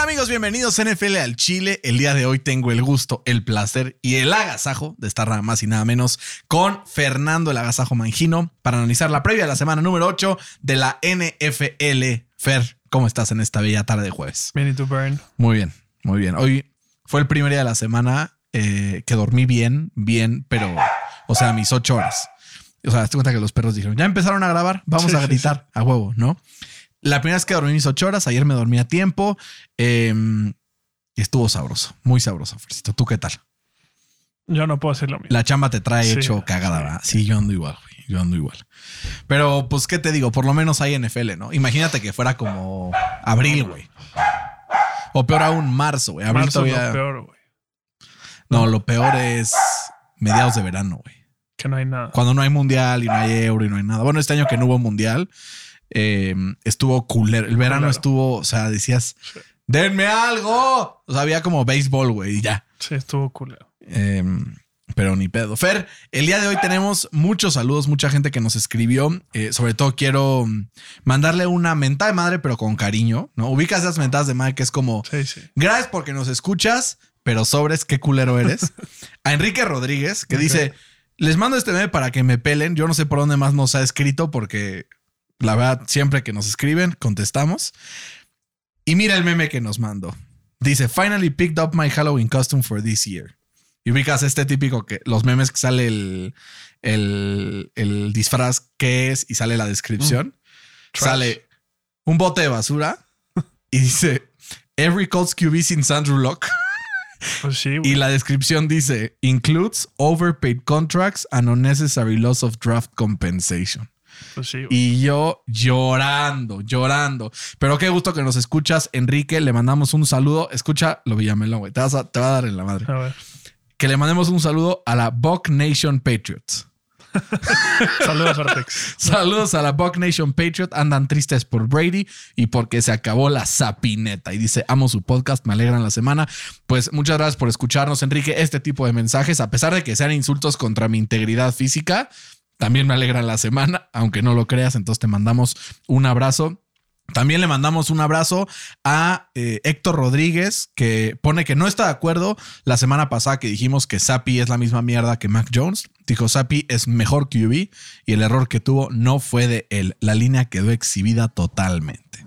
¿Qué tal amigos? Bienvenidos a NFL al Chile. El día de hoy tengo el gusto, el placer y el agasajo de estar nada más y nada menos con Fernando el Agasajo Mangino para analizar la previa de la semana número 8 de la NFL. Fer, ¿cómo estás en esta bella tarde de jueves? Bien, ¿y tú, Burn? Muy bien, muy bien. Hoy fue el primer día de la semana eh, que dormí bien, bien, pero, o sea, mis ocho horas. O sea, te cuenta que los perros dijeron, ya empezaron a grabar, vamos a gritar a huevo, ¿no? La primera vez que dormí mis ocho horas, ayer me dormí a tiempo eh, y estuvo sabroso, muy sabroso, Fercito. ¿Tú qué tal? Yo no puedo hacer lo mismo. La chamba te trae Sí, hecho cagada, sí, ¿verdad? Sí, yo ando igual, güey. Yo ando igual. Pero, pues, ¿qué te digo? Por lo menos hay NFL, ¿no? Imagínate que fuera como abril, güey. O peor aún, marzo, güey. Abril Marzo todavía. lo peor, güey. No, lo peor es mediados de verano, güey. Que no hay nada. Cuando no hay mundial y no hay euro y no hay nada. Bueno, este año que no hubo mundial, eh, estuvo culero. El verano estuvo, o sea, decías, denme algo. O sea, había como béisbol, güey, y ya. Sí, estuvo culero. Eh, pero ni pedo. Fer, el día de hoy tenemos muchos saludos, mucha gente que nos escribió. Eh, sobre todo quiero mandarle una mentada de madre, pero con cariño, ¿no? Ubicas esas mentadas de madre que es como, Sí, sí. gracias porque nos escuchas, pero sobres, qué culero eres. A Enrique Rodríguez, que dice, les mando este meme para que me pelen. Yo no sé por dónde más nos ha escrito porque la verdad, siempre que nos escriben, contestamos. Y mira el meme que nos mandó. Dice, finally picked up my Halloween costume for this year. Y ubicas este típico que los memes que sale el, el, el disfraz que es y sale la descripción. Trash. Sale un bote de basura y dice, every Colts QB since Andrew Locke. Pues sí. Y la descripción dice, includes overpaid contracts and unnecessary loss of draft compensation. Pues sí. Y yo llorando, llorando. Pero qué gusto que nos escuchas, Enrique. Le mandamos un saludo. Escucha lo Villamelón, güey. Te, vas a- te va a dar en la madre. A ver. Que le mandemos un saludo a la Buck Nation Patriots. Saludos, Artex. Saludos a la Buck Nation Patriot. Andan tristes por Brady y porque se acabó la sapineta. Y dice, amo su podcast, me alegran la semana. Pues muchas gracias por escucharnos, Enrique. Este tipo de mensajes, a pesar de que sean insultos contra mi integridad física, también me alegran la semana, aunque no lo creas. Entonces te mandamos un abrazo. También le mandamos un abrazo a eh, Héctor Rodríguez, que pone que no está de acuerdo la semana pasada que dijimos que Sapi es la misma mierda que Mac Jones. Dijo Sapi es mejor QB y el error que tuvo no fue de él. La línea quedó exhibida totalmente.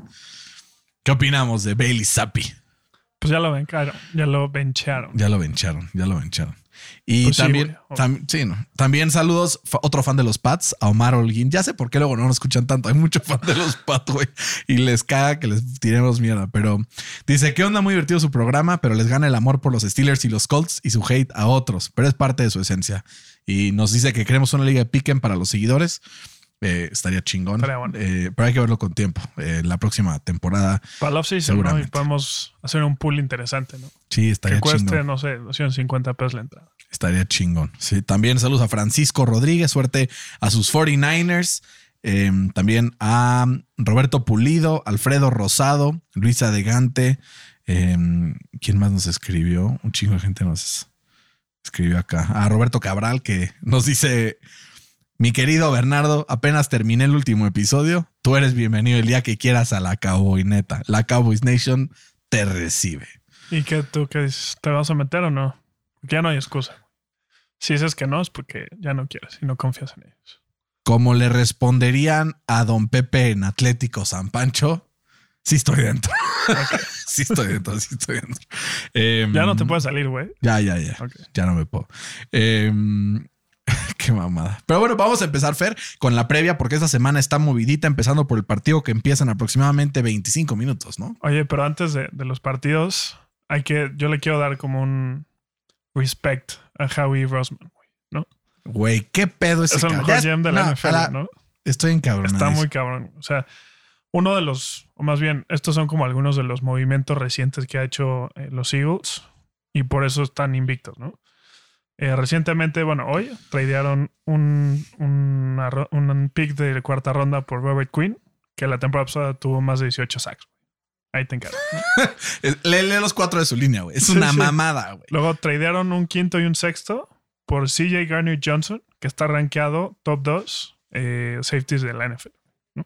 ¿Qué opinamos de Bailey Sapi? Pues ya lo bencharon. Ya lo bencharon. Ya lo vencharon, ya lo vencharon. Y Pues sí, también, tam- sí, no. también saludos, otro fan de los Pats, a Omar Holguín. Ya sé por qué luego no nos escuchan tanto. Hay mucho fan de los Pats, güey. Y les caga que les tiremos mierda. Pero dice que onda muy divertido su programa, pero les gana el amor por los Steelers y los Colts y su hate a otros. Pero es parte de su esencia. Y nos dice que queremos una liga de piquen para los seguidores. Eh, estaría chingón. Estaría bueno. Eh, pero hay que verlo con tiempo. Eh, la próxima temporada, Para el off-season, ¿no? Y Seguramente. podemos hacer un pool interesante, ¿no? sí, estaría Que cueste, chingón. no sé, 250 pesos la entrada. Estaría chingón. Sí, también saludos a Francisco Rodríguez, suerte a sus 49ers. eh, también a Roberto Pulido, Alfredo Rosado, Luisa Degante. eh, ¿Quién más nos escribió? Un chingo de gente nos escribió acá. A Roberto Cabral, que nos dice: Mi querido Bernardo, apenas terminé el último episodio. Tú eres bienvenido el día que quieras a la Cowboy Neta. La Cowboys Nation te recibe. ¿Y qué tú qué dices? ¿Te vas a meter o no? Porque ya no hay excusa. Si dices que no, es porque ya no quieres y no confías en ellos. como le responderían a don Pepe en Atlético San Pancho, sí estoy dentro. sí estoy dentro, sí estoy dentro. Em, Ya no te puedes salir, güey. Ya, ya, ya. Ya no me puedo. Em, qué mamada. Pero bueno, vamos a empezar, Fer, con la previa, porque esta semana está movidita, empezando por el partido que empieza en aproximadamente 25 minutos, ¿no? Oye, pero antes de, de los partidos, hay que, yo le quiero dar como un respect a Howie Roseman, güey, ¿no? Güey, qué pedo ese Es el mejor GM de la no, NFL, la- ¿no? Estoy encabronado. Está muy cabrón. O sea, uno de los, o más bien, estos son como algunos de los movimientos recientes que ha hecho eh, los Eagles y por eso están invictos, ¿no? Eh, recientemente, bueno, hoy tradearon un, una un pick de cuarta ronda por Robert Quinn, que la temporada pasada tuvo más de 18 sacks. Ahí te encargo. Lee, lee los cuatro de su línea, güey. Es una sí. mamada, güey. Luego tradearon un quinto y un sexto por CJ Garner Johnson, que está rankeado top 2 eh, safeties de la NFL. ¿no?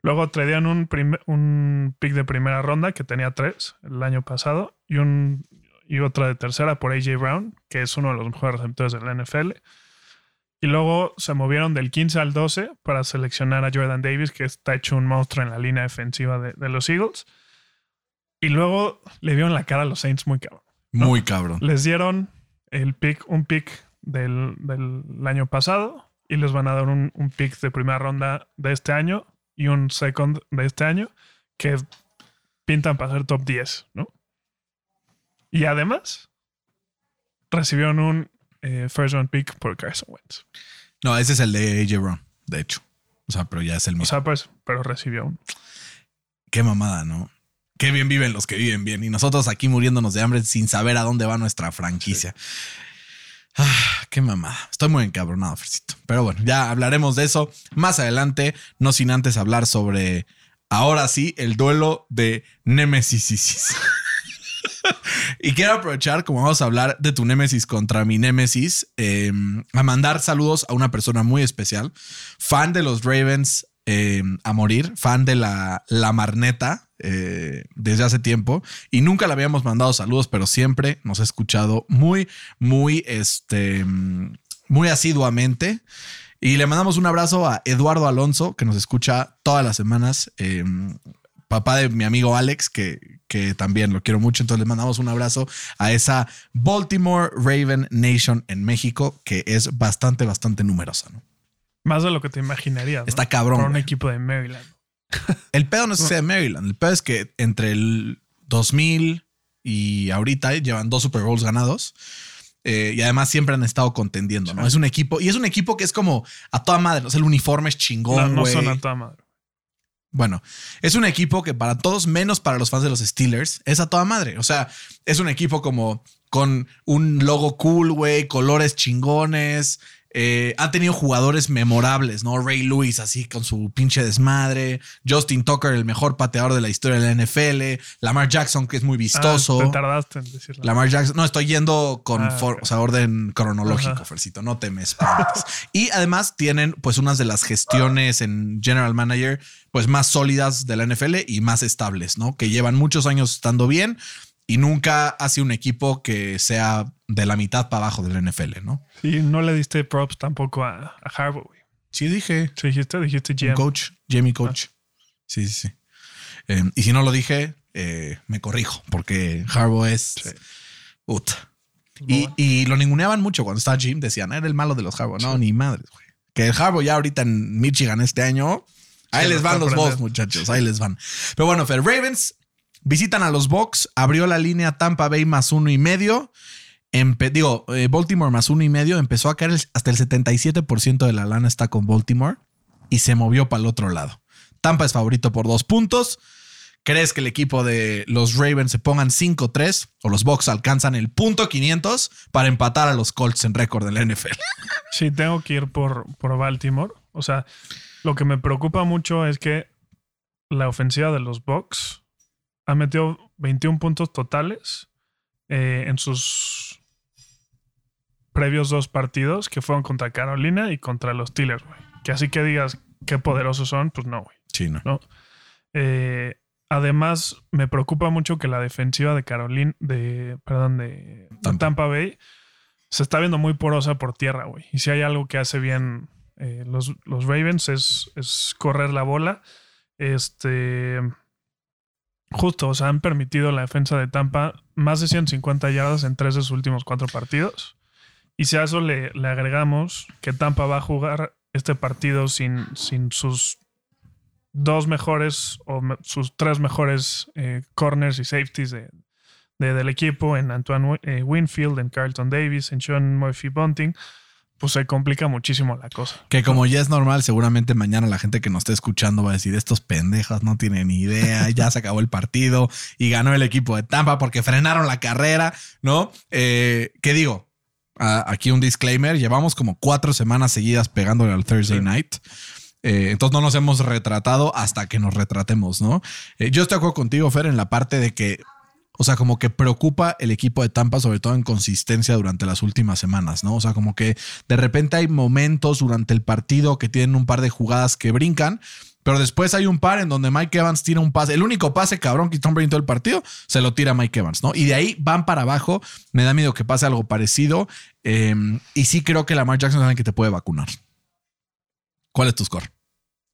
Luego tradearon un, un pick de primera ronda que tenía tres el año pasado y, un, y otra de tercera por AJ Brown, que es uno de los mejores receptores de la NFL. Y luego se movieron del 15 al 12 para seleccionar a Jordan Davis, que está hecho un monstruo en la línea defensiva de, de los Eagles. Y luego le vieron la cara a los Saints muy cabrón Muy cabrón. les dieron el pick, un pick del, del año pasado y les van a dar un, un pick de primera ronda de este año y un second de este año que pintan para ser top 10, ¿no? Y además recibieron un eh, first round pick por Carson Wentz. No, ese es el de AJ Brown, de hecho. O sea, pero ya es el O mismo. sea, pues, pero recibió un. Qué mamada, ¿no? Qué bien viven los que viven bien. Y nosotros aquí muriéndonos de hambre sin saber a dónde va nuestra franquicia. Ah, qué mamada. Estoy muy encabronado, Fercito. Pero bueno, ya hablaremos de eso más adelante, no sin antes hablar sobre, ahora sí, el duelo de Nemesis. y quiero aprovechar, como vamos a hablar de tu Némesis contra mi Némesis, eh, a mandar saludos a una persona muy especial, fan de los Ravens eh, a morir, fan de la, la Marneta eh, desde hace tiempo y nunca le habíamos mandado saludos, pero siempre nos ha escuchado muy, muy, este, mm, muy asiduamente. Y le mandamos un abrazo a Eduardo Alonso, que nos escucha todas las semanas. Papá de mi amigo Alex, que, que también lo quiero mucho. Entonces le mandamos un abrazo a esa Baltimore Raven Nation en México, que es bastante, bastante numerosa. ¿no? Más de lo que te imaginarías. ¿no? Está cabrón, Por un güey. equipo de Maryland. El pedo no es que sea de Maryland. El pedo es que entre el 2000 y ahorita llevan dos Super Bowls ganados. Eh, y además siempre han estado contendiendo, ¿no? Es un equipo, y es un equipo que es como a toda madre. O sea, el uniforme es chingón, no güey. son a toda madre. Bueno, es un equipo que para todos, menos para los fans de los Steelers, es a toda madre. O sea, es un equipo como con un logo cool, güey, colores chingones. Eh, ha tenido jugadores memorables, ¿no? Ray Lewis, así con su pinche desmadre. Justin Tucker, el mejor pateador de la historia de la NFL. Lamar Jackson, que es muy vistoso. Ah, te tardaste en decirlo. Lamar Jackson. No, estoy yendo con Ah, for- ok. o sea, orden cronológico, Ajá. Fercito. No te me espantes. y además tienen pues unas de las gestiones en General Manager pues más sólidas de la NFL y más estables, ¿no? Que llevan muchos años estando bien y nunca ha sido un equipo que sea de la mitad para abajo de la NFL, ¿no? Y no le diste props tampoco a, a Harbaugh, güey. Sí, dije. Sí, dijiste, dijiste Un GM. coach, Jamie Coach. Sí, sí, sí. Eh, y si no lo dije, eh, me corrijo, porque Harbaugh es. Sí. Ut. Muy Y, lo ninguneaban mucho cuando estaba Jim. Decían, era el malo de los Harbaugh. No, ni madre, güey. Que el Harbaugh ya ahorita en Michigan este año. Ahí Sí, les van los aprendiendo. muchachos. Ahí les van. Pero bueno, Fer, Ravens visitan a los Bucks. Abrió la línea Tampa Bay más uno y medio. Empe- digo, eh, Baltimore más uno y medio. Empezó a caer el- hasta el 77% de la lana está con Baltimore y se movió para el otro lado. Tampa es favorito por dos puntos. ¿Crees que el equipo de los Ravens se pongan 5-3 o los Bucks alcanzan el punto 500 para empatar a los Colts en récord de la NFL? Sí, tengo que ir por, por Baltimore. O sea, lo que me preocupa mucho es que la ofensiva de los Bucks ha metido 21 puntos totales eh, en sus previos dos partidos que fueron contra Carolina y contra los Steelers, güey. Que así que digas qué poderosos son, pues no, güey. Sí, no. ¿no? Eh, además, me preocupa mucho que la defensiva de Carolina, de, perdón, de Tampa. Tampa. Bay se está viendo muy porosa por tierra, güey. Y si hay algo que hace bien eh, los, los Ravens es, es correr la bola. Este. Justo, o sea, han permitido la defensa de Tampa más de 150 yardas en tres de sus últimos cuatro partidos. Y si a eso le, agregamos que Tampa va a jugar este partido sin, sin sus dos mejores o sus tres mejores eh, corners y safeties de, de- del equipo en Antoine eh, Winfield, en Carlton Davis, en Sean Murphy Bunting, pues se complica muchísimo la cosa. Que como ya es normal, seguramente mañana la gente que nos esté escuchando va a decir, estos pendejos no tienen ni idea, ya se acabó el partido y ganó el equipo de Tampa porque frenaron la carrera, ¿no? Eh, ¿Qué digo? Ah, aquí un disclaimer. Llevamos como cuatro semanas seguidas pegándole al Thursday night. Eh, entonces no nos hemos retratado hasta que nos retratemos, ¿no? Eh, yo estoy de acuerdo contigo, Fer, en la parte de que, o sea, como que preocupa el equipo de Tampa, sobre todo en consistencia durante las últimas semanas, ¿no? O sea, como que de repente hay momentos durante el partido que tienen un par de jugadas que brincan, pero después hay un par en donde Mike Evans tira un pase. El único pase cabrón que Tom Brady el partido se lo tira Mike Evans, ¿no? Y de ahí van para abajo. Me da miedo que pase algo parecido. Eh, y sí creo que Lamar Jackson es que te puede vacunar. ¿Cuál es tu score?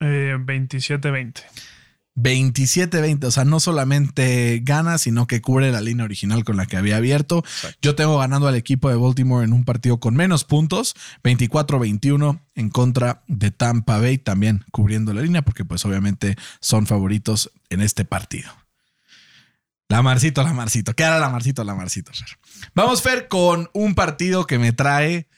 Eh, 27-20. 27-20, o sea, no solamente gana, sino que cubre la línea original con la que había abierto. Yo tengo ganando al equipo de Baltimore en un partido con menos puntos, 24-21 en contra de Tampa Bay, también cubriendo la línea, porque pues obviamente son favoritos en este partido. La Marcito, la Marcito. ¿Qué hará la Marcito, la Marcito? Vamos, Fer, con un partido que me trae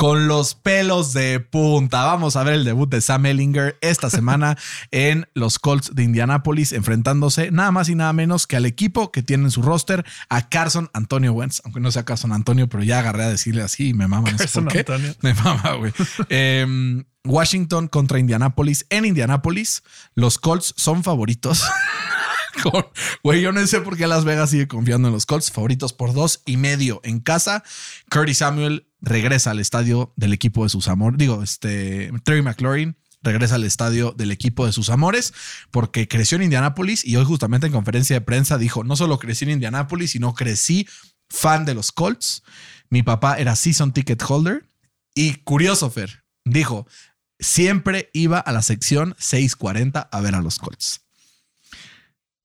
con los pelos de punta. Vamos a ver el debut de Sam Ellinger esta semana en los Colts de Indianapolis, enfrentándose nada más y nada menos que al equipo que tiene en su roster a Carson Antonio Wentz, aunque no sea Carson Antonio, pero ya agarré a decirle así y me mama. Carson por qué. Antonio. Me mama, güey. Em, Washington contra Indianapolis. En Indianapolis, los Colts son favoritos. Güey, yo no sé por qué Las Vegas sigue confiando en los Colts, favoritos por dos y medio en casa. Curtis Samuel regresa al estadio del equipo de sus amores. Digo, este Terry McLaurin regresa al estadio del equipo de sus amores porque creció en Indianápolis y hoy justamente en conferencia de prensa dijo, no solo crecí en Indianápolis, sino crecí fan de los Colts. Mi papá era season ticket holder y curioso, Fer, dijo, siempre iba a la sección 640 a ver a los Colts.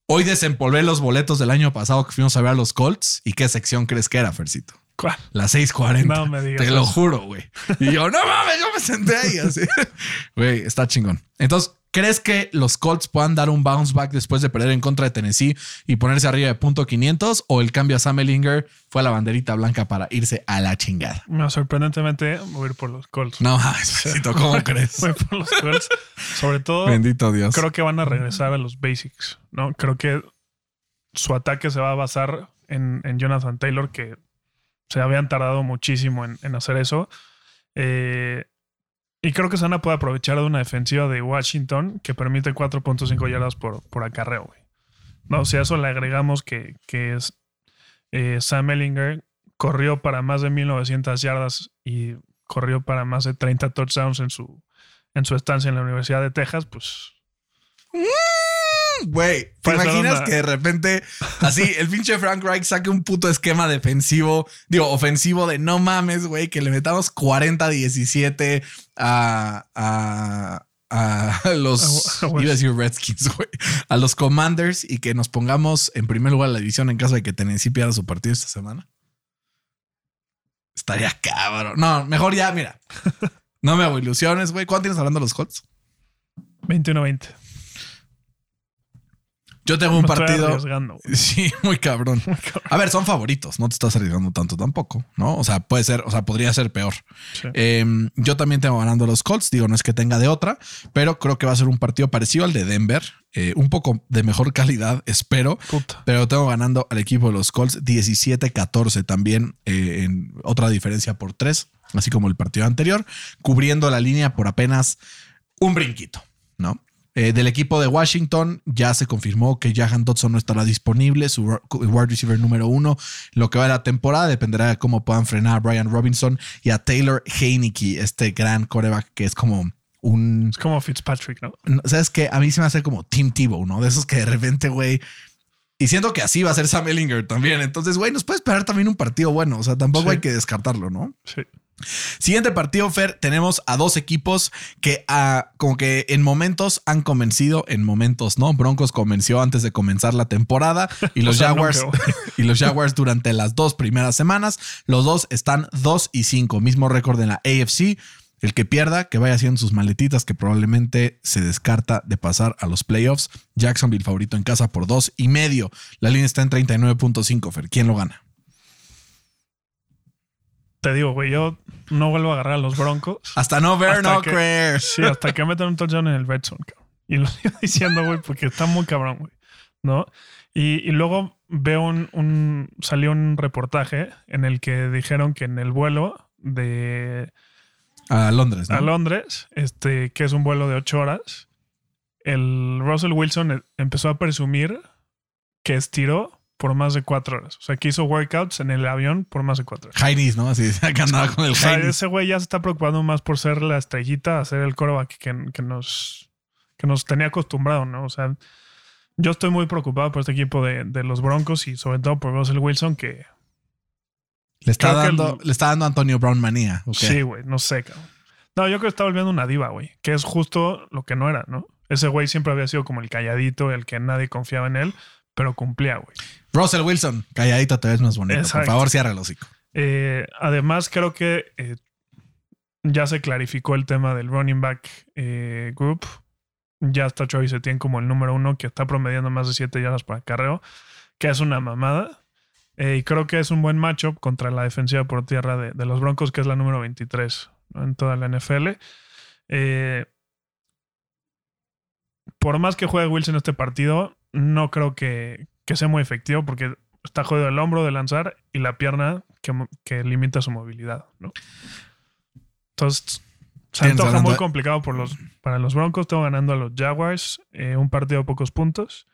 Hoy desempolvé los boletos del año pasado que fuimos a ver a los Colts. ¿Y qué sección crees que era, Fercito? ¿Cuál? La 640. No me digas Te lo juro, güey. Y yo, no mames, yo me senté ahí así. Güey, está chingón. Entonces, ¿crees que los Colts puedan dar un bounce back después de perder en contra de Tennessee y ponerse arriba de punto 500? ¿O el cambio a Sam Ellinger fue la banderita blanca para irse a la chingada? No, sorprendentemente voy a ir por los Colts. No mames, Fercito, ¿cómo crees? Voy por los Colts. Sobre todo, Bendito Dios. creo que van a regresar a los basics. ¿no? Creo que su ataque se va a basar en, en Jonathan Taylor, que se habían tardado muchísimo en, hacer eso. Eh, y creo que se van a poder aprovechar de una defensiva de Washington que permite 4.5 yardas por, por acarreo. güey. No, si a eso le agregamos que, que es eh, Sam Ellinger corrió para más de 1900 yardas y corrió para más de 30 touchdowns en su, en su estancia en la Universidad de Texas, pues Güey, ¿te imaginas que de repente así el pinche Frank Reich saque un puto esquema defensivo, digo, ofensivo de no mames, güey, que le metamos 40-17 a, a, a los, A- iba a decir Redskins, güey, a los Commanders y que nos pongamos en primer lugar la división en caso de que Tennessee pierda su partido esta semana? Estaría cabrón. No, mejor ya, mira. No me hago ilusiones, güey. ¿Cuánto tienes hablando de los Colts? 21-20. Yo tengo un partido. Sí, muy cabrón. A ver, son favoritos, no te estás arriesgando tanto tampoco, ¿no? O sea, puede ser, o sea, podría ser peor. Sí. Eh, yo también tengo ganando los Colts, digo, no es que tenga de otra, pero creo que va a ser un partido parecido al de Denver, eh, un poco de mejor calidad, espero. Puta. Pero tengo ganando al equipo de los Colts 17-14 también, eh, en otra diferencia por tres, así como el partido anterior, cubriendo la línea por apenas un brinquito. Eh, del equipo de Washington ya se confirmó que Jahan Dodson no estará disponible, su wide receiver número uno. Lo que va de la temporada dependerá de cómo puedan frenar a Brian Robinson y a Taylor Heineke, este gran coreback que es como un Es como Fitzpatrick, ¿no? ¿Sabes qué? A mí se me hace como Tim Tebow, ¿no? De esos que de repente, güey. Y siento que así va a ser Sam Ellinger también. Entonces, güey, nos puede esperar también un partido bueno. O sea, tampoco Sí. hay que descartarlo, ¿no? Sí. Siguiente partido, Fer, tenemos a dos equipos que ah, como que en momentos han convencido, en momentos no. Broncos convenció antes de comenzar la temporada y los Jaguars y los Jaguars durante las dos primeras semanas. Los dos están 2 y 5, mismo récord en la AFC. El que pierda, que vaya haciendo sus maletitas, que probablemente se descarta de pasar a los playoffs. Jacksonville favorito en casa por dos y medio. La línea está en 39.5, Fer. ¿Quién lo gana? Te digo, güey, yo no vuelvo a agarrar a los Broncos. Hasta no ver, Hasta no que- creer. Sí, hasta que metan un touchdown en el red zone, cabrón. Y lo sigo diciendo, güey, porque está muy cabrón, güey. ¿No? Y, y luego veo un, un- Salió un reportaje en el que dijeron que en el vuelo de A Londres, ¿no? a Londres, este, que es un vuelo de ocho horas, el Russell Wilson e- empezó a presumir que estiró por más de cuatro horas. O sea, que hizo workouts en el avión por más de cuatro horas. Heinis, ¿no? Así que andaba con el O sea, ese güey ya se está preocupando más por ser la estrellita, a ser el coreback que, que nos, que nos tenía acostumbrado, ¿no? O sea, yo estoy muy preocupado por este equipo de, de los Broncos y sobre todo por Russell Wilson, que Le está, dando, el- le está dando Antonio Brown manía. ¿ok? sí, güey, no sé, cabrón. No, yo creo que está volviendo una diva, güey, que es justo lo que no era, ¿no? Ese güey siempre había sido como el calladito, el que nadie confiaba en él, pero cumplía, güey. Russell Wilson, calladito te ves más bonito. Por favor, cierra el hocico. Eh, además, creo que eh, ya se clarificó el tema del running back eh, group. Ya está Travis Etienne como el número uno que está promediando más de 7 yardas para carreo, que es una mamada. Y creo que es un buen matchup contra la defensiva por tierra de, de los Broncos, que es la número 23 ¿no? en toda la NFL. Por más que juegue Wilson este partido, no creo que, que sea muy efectivo porque está jodido el hombro de lanzar y la pierna que, que limita su movilidad. ¿no? Entonces, se antoja muy complicado por los, para los Broncos. Tengo ganando a los Jaguars eh, un partido de pocos puntos.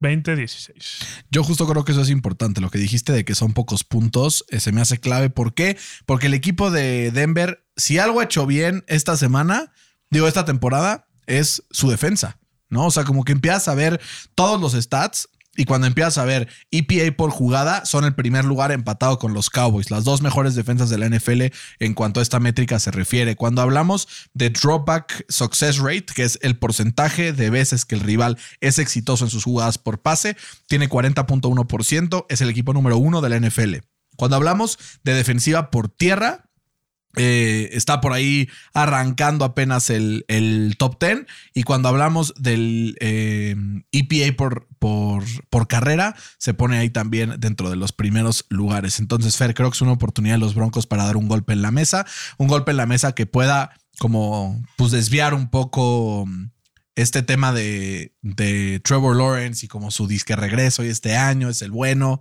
20-16. Yo justo creo que eso es importante. Lo que dijiste de que son pocos puntos eh, se me hace clave. ¿Por qué? Porque el equipo de Denver, si algo ha hecho bien esta semana, digo, esta temporada, es su defensa. ¿No? O sea, como que empiezas a ver todos los stats. Y cuando empiezas a ver EPA por jugada, son el primer lugar empatado con los Cowboys, las dos mejores defensas de la NFL en cuanto a esta métrica se refiere. Cuando hablamos de dropback success rate, que es el porcentaje de veces que el rival es exitoso en sus jugadas por pase, tiene 40.1%, es el equipo número uno de la NFL. Cuando hablamos de defensiva por tierra, eh, está por ahí arrancando apenas el, el top 10. Y cuando hablamos del eh, EPA por, por, por carrera, se pone ahí también dentro de los primeros lugares. Entonces, Fer, creo que es una oportunidad de los Broncos para dar un golpe en la mesa. Un golpe en la mesa que pueda como pues desviar un poco mm, este tema de, de Trevor Lawrence y como su disque regreso y este año es el bueno.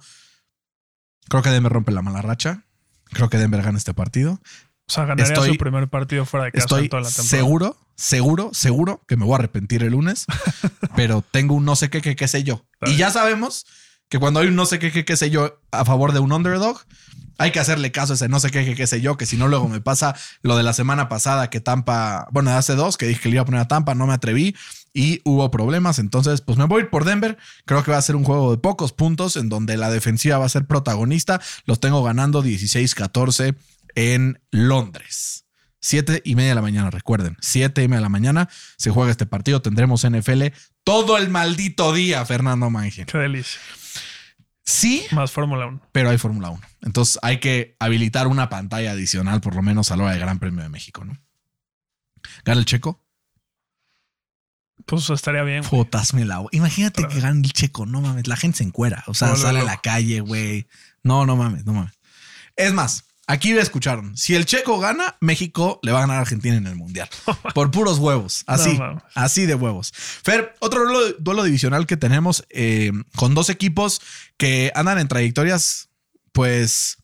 Creo que Denver rompe la mala racha. Creo que Denver gana este partido. Sea, ganaría Estoy- su primer partido fuera de casa Estoy en toda la temporada. seguro, seguro, seguro que me voy a arrepentir el lunes, pero tengo un no sé qué, qué, qué sé yo. Y ya sabemos que cuando hay un no sé qué, qué, qué sé yo a favor de un underdog, hay que hacerle caso a ese no sé qué, qué, qué sé yo, que si no luego me pasa lo de la semana pasada que Tampa, bueno, de hace dos, que dije que le iba a poner a Tampa, no me atreví y hubo problemas. Entonces, pues me voy a ir por Denver. Creo que va a ser un juego de pocos puntos en donde la defensiva va a ser protagonista. Los tengo ganando 16-14 en Londres. Siete y media de la mañana, recuerden. Siete y media de la mañana se juega este partido. Tendremos NFL todo el maldito día, Fernando Mangel. Qué delicia. Sí, Más Fórmula 1. pero hay Fórmula 1. Entonces hay que habilitar una pantalla adicional, por lo menos a la hora del Gran Premio de México, ¿no? Gana el checo. Pues estaría bien. Fotasme la Imagínate Pero- que gane el checo. No mames, la gente se encuera. O sea, sale a la calle, güey. No, no mames, no mames. Es más, aquí escucharon. Si el checo gana, México le va a ganar a Argentina en el mundial. Por puros huevos. Así, No así de huevos. Fer, otro duelo, duelo divisional que tenemos eh, con dos equipos que andan en trayectorias, pues,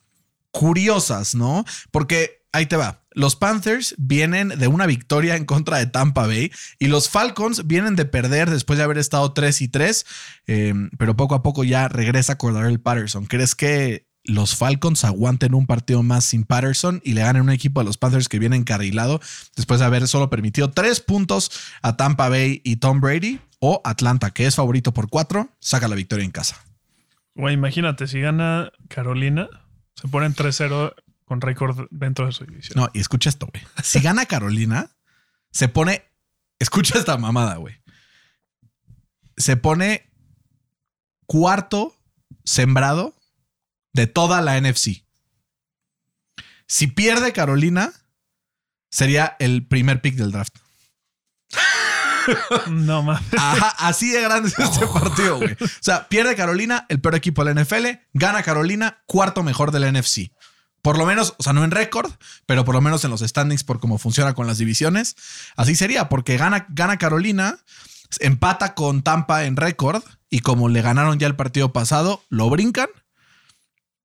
curiosas, ¿no? Porque ahí te va. Los Panthers vienen de una victoria en contra de Tampa Bay y los Falcons vienen de perder después de haber estado 3 y 3, eh, pero poco a poco ya regresa Cordarrelle Patterson. ¿Crees que los Falcons aguanten un partido más sin Patterson y le ganen un equipo a los Panthers que viene encarrilado después de haber solo permitido tres puntos a Tampa Bay y Tom Brady? O Atlanta, que es favorito por cuatro, saca la victoria en casa. Güey, imagínate, si gana Carolina, se ponen 3-0 con récord dentro de su división. No, y escucha esto, güey. Si gana Carolina, se pone. Escucha esta mamada, güey. Se pone cuarto sembrado de toda la NFC. Si pierde Carolina, sería el primer pick del draft. No mames. Ajá, así de grande es este partido, güey. O sea, pierde Carolina, el peor equipo de la NFL, gana Carolina, cuarto mejor de la NFC. Por lo menos, o sea, no en récord, pero por lo menos en los standings por cómo funciona con las divisiones. Así sería, porque gana, gana Carolina, empata con Tampa en récord y como le ganaron ya el partido pasado, lo brincan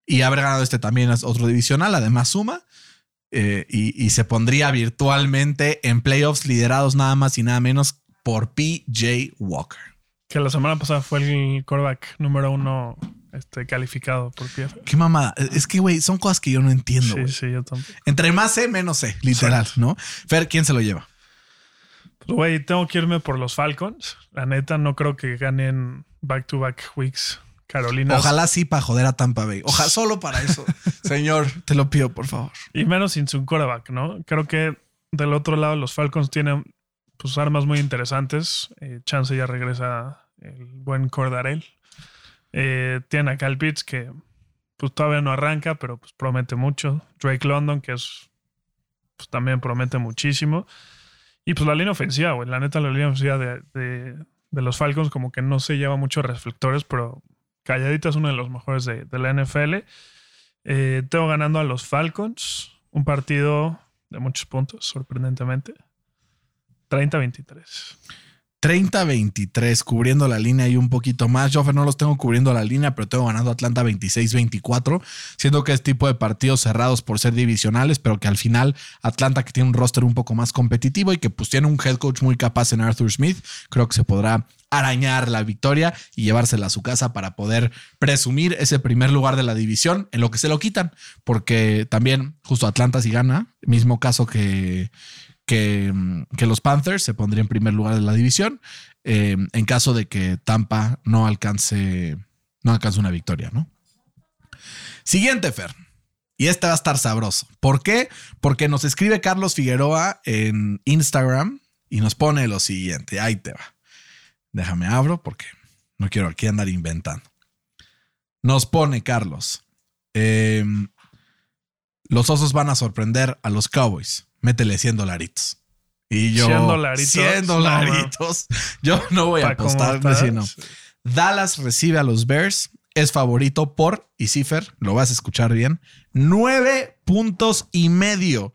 y haber ganado este también es otro divisional, además suma. eh, y, y se pondría virtualmente en playoffs liderados nada más y nada menos por PJ Walker. Que la semana pasada fue el quarterback número uno este, calificado por PFF. Qué mamada. Es que, güey, son cosas que yo no entiendo. Sí, sí, yo tampoco. Entre más sé, menos sé, literal, ¿no? Fer, ¿quién se lo lleva? Pues, güey, tengo que irme por los Falcons. La neta, no creo que ganen back-to-back weeks Carolina. Ojalá sí para joder a Tampa Bay. Ojalá solo para eso. Señor, te lo pido, por favor. Y menos sin su quarterback, ¿no? Creo que del otro lado los Falcons tienen pues armas muy interesantes. Eh, Chance ya regresa el buen Cordarel. Eh, tienen a Cal Pitts que pues todavía no arranca, pero pues promete mucho. Drake London, que es pues también promete muchísimo. Y pues la línea ofensiva, güey. La neta, la línea ofensiva de, de- de los Falcons como que no se lleva muchos reflectores, pero calladita es uno de los mejores de, de la NFL. Eh, tengo ganando a los Falcons. Un partido de muchos puntos, sorprendentemente. 30-23. 30-23 cubriendo la línea y un poquito más. Yo no los tengo cubriendo la línea, pero tengo ganando Atlanta 26-24, siendo que es tipo de partidos cerrados por ser divisionales, pero que al final Atlanta que tiene un roster un poco más competitivo y que pues tiene un head coach muy capaz en Arthur Smith, creo que se podrá arañar la victoria y llevársela a su casa para poder presumir ese primer lugar de la división en lo que se lo quitan, porque también justo Atlanta si gana, mismo caso que que, que los Panthers se pondría en primer lugar de la división eh, en caso de que Tampa no alcance, no alcance una victoria, ¿no? Siguiente, Fer. Y este va a estar sabroso. ¿Por qué? Porque nos escribe Carlos Figueroa en Instagram y nos pone lo siguiente. Ahí te va. Déjame abro porque no quiero aquí andar inventando. Nos pone Carlos. eh, los osos van a sorprender a los Cowboys. Métele 100 dolaritos. Y yo. 100 dolaritos. 100 No, dolaritos. yo no voy a apostar. estás. vecino. Dallas recibe a los Bears. Es favorito por, y Cifer, lo vas a escuchar bien, nueve puntos y medio.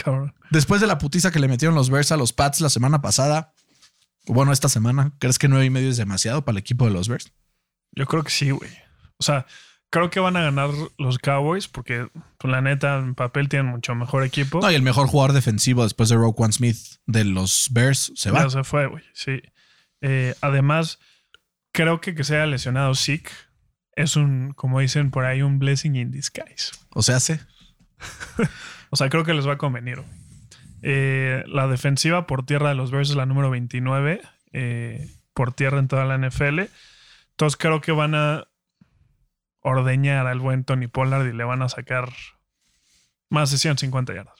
Después de la putiza que le metieron los Bears a los Pats la semana pasada, bueno, esta semana, ¿crees que nueve y medio es demasiado para el equipo de los Bears? Yo creo que sí, güey. O sea, creo que van a ganar los Cowboys porque, pues, la neta, en papel tienen mucho mejor equipo. No, y el mejor jugador defensivo después de Roquan Smith de los Bears se va. Ya se fue, güey. Sí. Eh, además, creo que que se haya lesionado Zeke es un, como dicen por ahí, un blessing in disguise. O sea, hace. O sea, creo que les va a convenir. güey. Eh, la defensiva por tierra de los Bears es la número 29 eh, por tierra en toda la NFL. Entonces creo que van a ordeñar al buen Tony Pollard y le van a sacar más de 150 yardas.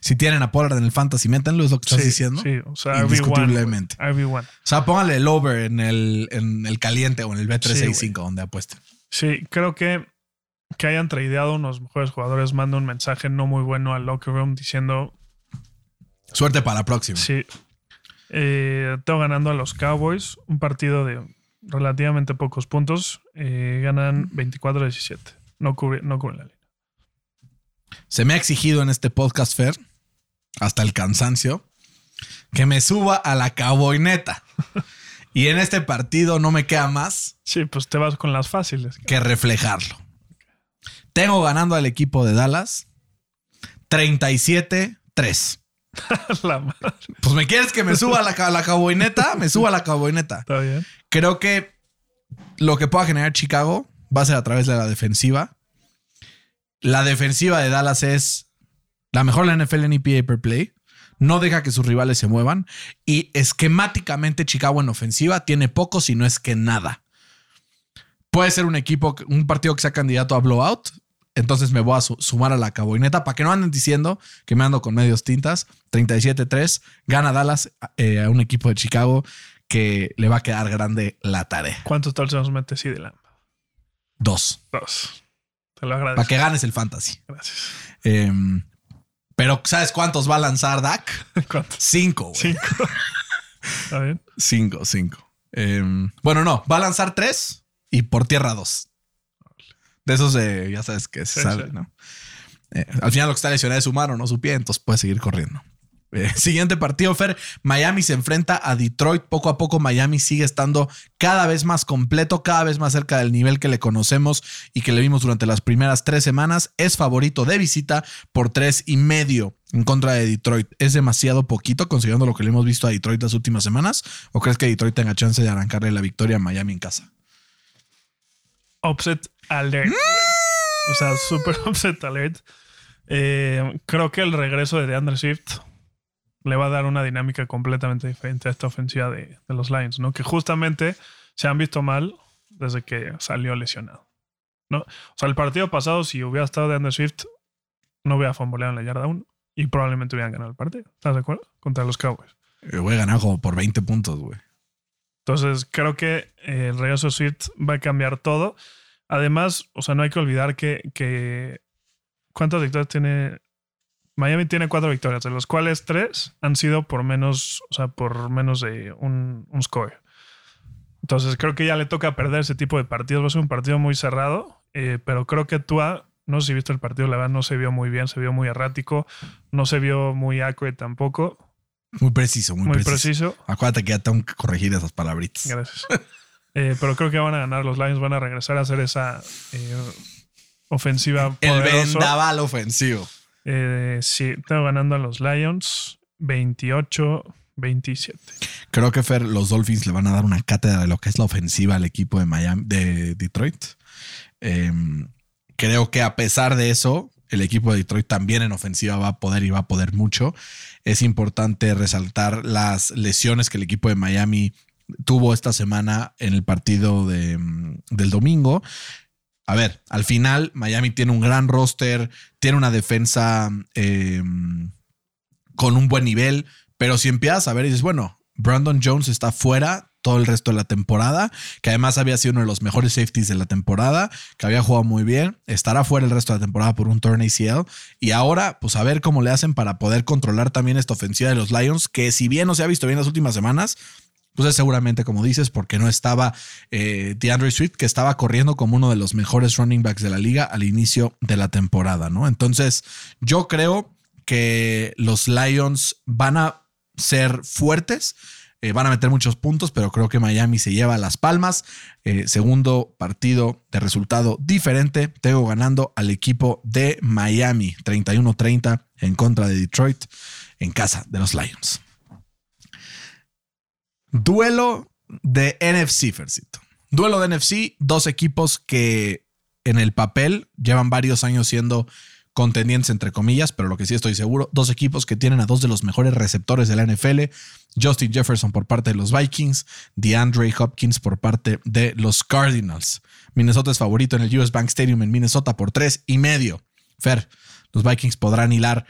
Si tienen a Pollard en el fantasy, métanlo, es lo que estás Sí, diciendo. Sí, o sea, Indiscutiblemente. RB1. O sea, pónganle el over en el, en el caliente o en el B365 Sí, donde apuesten. Sí, creo que que hayan tradeado unos mejores jugadores manda un mensaje no muy bueno al locker room diciendo Suerte para la próxima. Sí. Eh, tengo ganando a los Cowboys. Un partido de relativamente pocos puntos. Eh, ganan 24-17. No cubre, no cubre la línea. Se me ha exigido en este podcast, Fer, hasta el cansancio, que me suba a la caboineta. y en este partido no me queda más Sí, pues te vas con las fáciles. que reflejarlo. Tengo ganando al equipo de Dallas 37-3. la madre. Pues me quieres que me suba a la, ca- a la caboineta, me suba a la caboineta. Está bien. Creo que lo que pueda generar Chicago va a ser a través de la defensiva. La defensiva de Dallas es la mejor la NFL en EPA per play. No deja que sus rivales se muevan. Y esquemáticamente Chicago en ofensiva tiene poco, si no es que nada. Puede ser un equipo, un partido que sea candidato a blowout. Entonces me voy a su- sumar a la caboineta para que no anden diciendo que me ando con medios tintas. 37-3. Gana Dallas eh, a un equipo de Chicago que le va a quedar grande la tarea. ¿Cuántos touchdowns mete CD Lamb? Dos. Dos. Te lo agradezco. Para que ganes el fantasy. Gracias. Em, pero ¿sabes cuántos va a lanzar Dak? ¿Cuántos? Cinco, güey. Cinco. Está bien. Cinco, cinco. Em, bueno, no, va a lanzar tres y por tierra dos. De esos, eh, ya sabes que se Sí, sale, sí. ¿no? Eh, al final lo que está lesionado es su mano, no su pie, entonces puede seguir corriendo. Eh, siguiente partido, Fer. Miami se enfrenta a Detroit. Poco a poco Miami sigue estando cada vez más completo, cada vez más cerca del nivel que le conocemos y que le vimos durante las primeras tres semanas. Es favorito de visita por tres y medio en contra de Detroit. ¿Es demasiado poquito considerando lo que le hemos visto a Detroit las últimas semanas? ¿O crees que Detroit tenga chance de arrancarle la victoria a Miami en casa? Upset alert. O sea, super upset alert. Eh, creo que el regreso de DeAndre Swift le va a dar una dinámica completamente diferente a esta ofensiva de, de, los Lions, ¿no? Que justamente se han visto mal desde que salió lesionado, ¿no? O sea, el partido pasado, si hubiera estado DeAndre Swift, no hubiera famboleado en la yarda 1 y probablemente hubieran ganado el partido. ¿Estás de acuerdo? Contra los Cowboys. Eh, voy a ganar como por 20 puntos, güey. Entonces, creo que eh, el regreso de Swift va a cambiar todo. Además, o sea, no hay que olvidar que, que ¿cuántas victorias tiene? Miami tiene cuatro victorias, de las cuales tres han sido por menos, o sea, por menos de un, un score. Entonces creo que ya le toca perder ese tipo de partidos. Va a ser un partido muy cerrado, eh, pero creo que Tua, no sé si viste el partido, la verdad no se vio muy bien, se vio muy errático, no se vio muy accurate tampoco. Muy preciso, muy, Muy preciso. preciso. Acuérdate que ya tengo que corregir esas palabritas. Gracias. Eh, pero creo que van a ganar. Los Lions van a regresar a hacer esa eh, ofensiva El vendaval ofensivo. Eh, sí, tengo ganando a los Lions 28-27. Creo que Fer, los Dolphins le van a dar una cátedra de lo que es la ofensiva al equipo de Miami, de Detroit. Eh, creo que a pesar de eso, el equipo de Detroit también en ofensiva va a poder y va a poder mucho. Es importante resaltar las lesiones que el equipo de Miami tuvo esta semana en el partido de, del domingo. A ver, al final Miami tiene un gran roster, tiene una defensa eh, con un buen nivel, pero si empiezas a ver y dices, bueno, Brandon Jones está fuera todo el resto de la temporada, que además había sido uno de los mejores safeties de la temporada, que había jugado muy bien, estará fuera el resto de la temporada por un turn ACL y ahora pues a ver cómo le hacen para poder controlar también esta ofensiva de los Lions, que si bien no se ha visto bien las últimas semanas, pues es seguramente como dices, porque no estaba eh, DeAndre Swift, que estaba corriendo como uno de los mejores running backs de la liga al inicio de la temporada, ¿no? Entonces, yo creo que los Lions van a ser fuertes, eh, van a meter muchos puntos, pero creo que Miami se lleva las palmas. Eh, segundo partido de resultado diferente, tengo ganando al equipo de Miami, 31-30 en contra de Detroit, en casa de los Lions. Duelo de NFC, Fercito. Duelo de NFC, dos equipos que en el papel llevan varios años siendo contendientes entre comillas, pero lo que sí estoy seguro, dos equipos que tienen a dos de los mejores receptores de la NFL, Justin Jefferson por parte de los Vikings, DeAndre Hopkins por parte de los Cardinals. Minnesota es favorito en el US Bank Stadium en Minnesota por tres y medio. Fer, los Vikings podrán hilar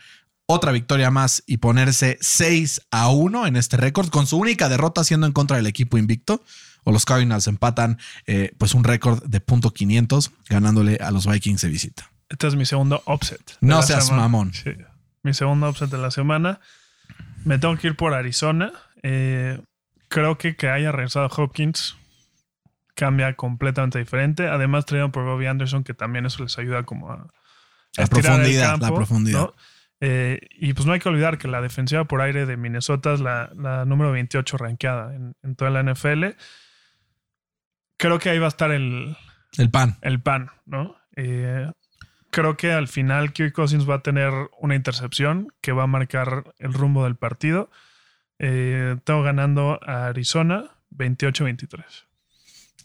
otra victoria más y ponerse 6 a 1 en este récord, con su única derrota siendo en contra del equipo invicto. O los Cardinals empatan eh, pues un récord de punto .500 ganándole a los Vikings de visita. Este es mi segundo offset. No seas semana. mamón. Sí, mi segundo offset de la semana. Me tengo que ir por Arizona. Eh, creo que que haya regresado Hopkins cambia completamente diferente. Además, traído por Bobby Anderson, que también eso les ayuda como a, La profundidad, la profundidad. ¿no? Eh, y pues no hay que olvidar que la defensiva por aire de Minnesota es la, la número 28 rankeada en, en toda la NFL. Creo que ahí va a estar el, El pan. el pan, ¿no? Eh, creo que al final Kirk Cousins va a tener una intercepción que va a marcar el rumbo del partido. Eh, tengo ganando a Arizona 28-23.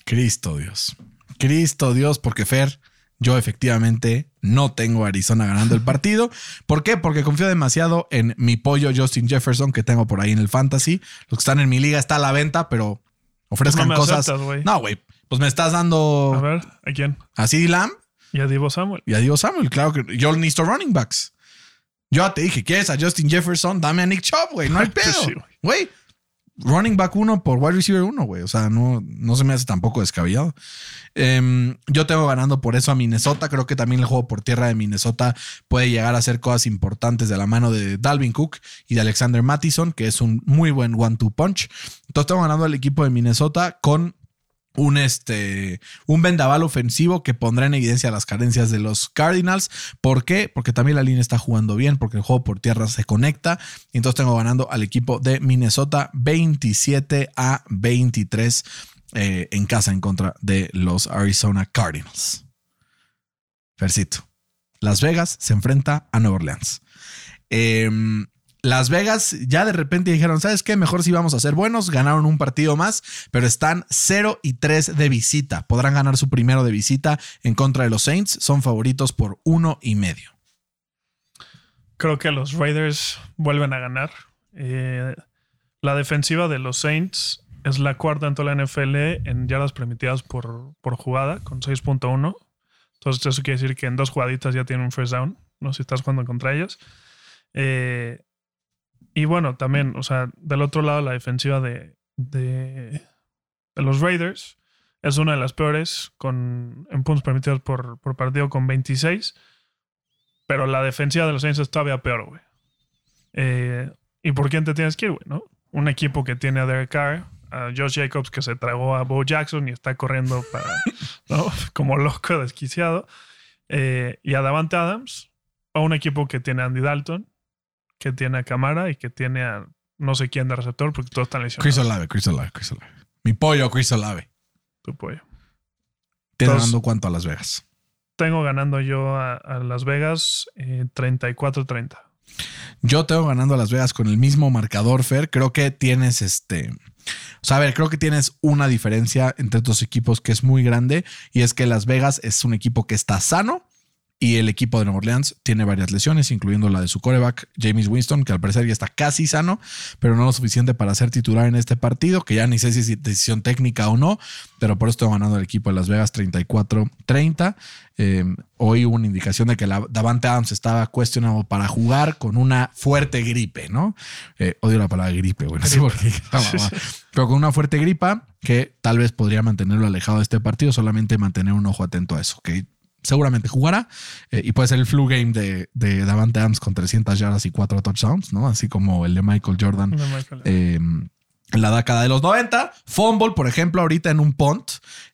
Cristo Dios. Cristo Dios, porque Fer, yo efectivamente no tengo a Arizona ganando el partido. ¿Por qué? Porque confío demasiado en mi pollo Justin Jefferson que tengo por ahí en el fantasy. Los que están en mi liga está a la venta, pero ofrezcan No cosas. aceptas, no, güey. Pues me estás dando A ver, ¿a quién? a CeeDee Lamb Y a Divo Samuel. y a Diego Samuel. Claro que yo necesito running backs. Yo te dije, ¿quieres a Justin Jefferson? Dame a Nick Chubb, güey. No hay Pues pedo. sí, güey. Running back uno por wide receiver uno, güey. O sea, no, no se me hace tampoco descabellado. Em, yo tengo ganando por eso a Minnesota. Creo que también el juego por tierra de Minnesota puede llegar a hacer cosas importantes de la mano de Dalvin Cook y de Alexander Mattison, que es un muy buen one-two punch. Entonces tengo ganando al equipo de Minnesota con un, este, un vendaval ofensivo que pondrá en evidencia las carencias de los Cardinals. ¿Por qué? Porque también la línea está jugando bien, porque el juego por tierra se conecta. Entonces tengo ganando al equipo de Minnesota 27 a 23 eh, en casa en contra de los Arizona Cardinals. Versito. Las Vegas se enfrenta a Nueva Orleans. Em, las Vegas ya de repente dijeron, ¿sabes qué? Mejor si vamos a ser buenos. Ganaron un partido más, pero están 0 y 3 de visita. Podrán ganar su primero de visita en contra de los Saints. Son favoritos por uno y medio. Creo que los Raiders vuelven a ganar. Eh, la defensiva de los Saints es la cuarta en toda la NFL en yardas permitidas por, por jugada, con 6.1. Entonces, eso quiere decir que en dos jugaditas ya tienen un first down. No si estás jugando contra ellos. Eh, y bueno, también, o sea, del otro lado, la defensiva de, de, los Raiders es una de las peores con, en puntos permitidos por, por partido con 26. Pero la defensiva de los Saints es todavía peor, güey. Eh, ¿Y por quién te tienes que ir, güey? ¿no? Un equipo que tiene a Derek Carr, a Josh Jacobs que se tragó a Bo Jackson y está corriendo para, ¿no? como loco, desquiciado. Eh, y a Davante Adams, a un equipo que tiene a Andy Dalton, que tiene a Camara y que tiene a no sé quién de receptor porque todos están lesionados. Chris Olave, Chris Olave, Chris Olave. Mi pollo, Chris Olave. Tu pollo. ¿Tienes Entonces- ganando cuánto a Las Vegas? Tengo ganando yo a, a Las Vegas eh, 34-30. Yo tengo ganando a Las Vegas con el mismo marcador, Fer. Creo que tienes este. O sea, a ver, creo que tienes una diferencia entre estos equipos que es muy grande y es que Las Vegas es un equipo que está sano y el equipo de Nueva Orleans tiene varias lesiones, incluyendo la de su coreback, James Winston, que al parecer ya está casi sano, pero no lo suficiente para ser titular en este partido, que ya ni sé si es decisión técnica o no, pero por eso estoy ganando el equipo de Las Vegas 34-30. Eh, hoy hubo una indicación de que la, Davante Adams estaba cuestionado para jugar con una fuerte gripe, ¿no? Eh, odio la palabra gripe, güey, no sé por qué. Pero con una fuerte gripa que tal vez podría mantenerlo alejado de este partido, solamente mantener un ojo atento a eso, que seguramente jugará eh, y puede ser el flu game de, de Davante Adams con 300 yardas y 4 touchdowns, ¿no? Así como el de Michael Jordan Michael. eh, en la década de los 90. Fumble, por ejemplo, ahorita en un punt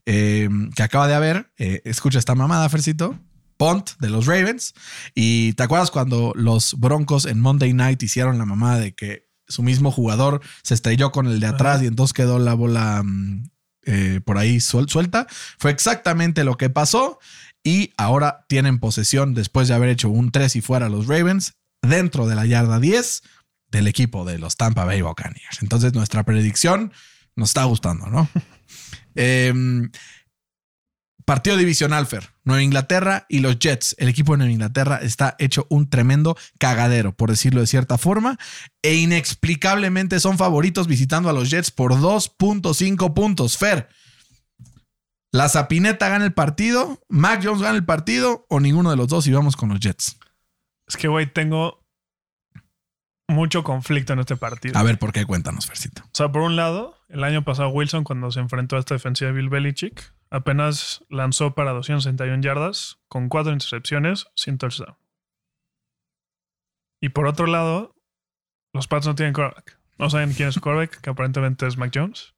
eh, que acaba de haber. eh, escucha esta mamada, Fercito. Punt de los Ravens. Y te acuerdas cuando los Broncos en Monday Night hicieron la mamada de que su mismo jugador se estrelló con el de atrás y entonces quedó la bola mm, eh, por ahí suel- suelta? Fue exactamente lo que pasó. Y ahora tienen posesión después de haber hecho un 3 y fuera los Ravens dentro de la yarda 10 del equipo de los Tampa Bay Buccaneers. Entonces nuestra predicción nos está gustando, ¿no? Em, partido divisional, Fer. Nueva Inglaterra y los Jets. El equipo de Nueva Inglaterra está hecho un tremendo cagadero, por decirlo de cierta forma, e inexplicablemente son favoritos visitando a los Jets por 2.5 puntos. Fer, ¿la Zapineta gana el partido? ¿Mac Jones gana el partido? ¿O ninguno de los dos y vamos con los Jets? Es que, güey, tengo mucho conflicto en este partido. A ver, ¿por qué? Cuéntanos, Fercito. O sea, por un lado, el año pasado Wilson, cuando se enfrentó a esta defensiva de Bill Belichick, apenas lanzó para 261 yardas, con cuatro intercepciones, sin touchdown. Y por otro lado, los Pats no tienen quarterback. No saben quién es su quarterback, que aparentemente es Mac Jones.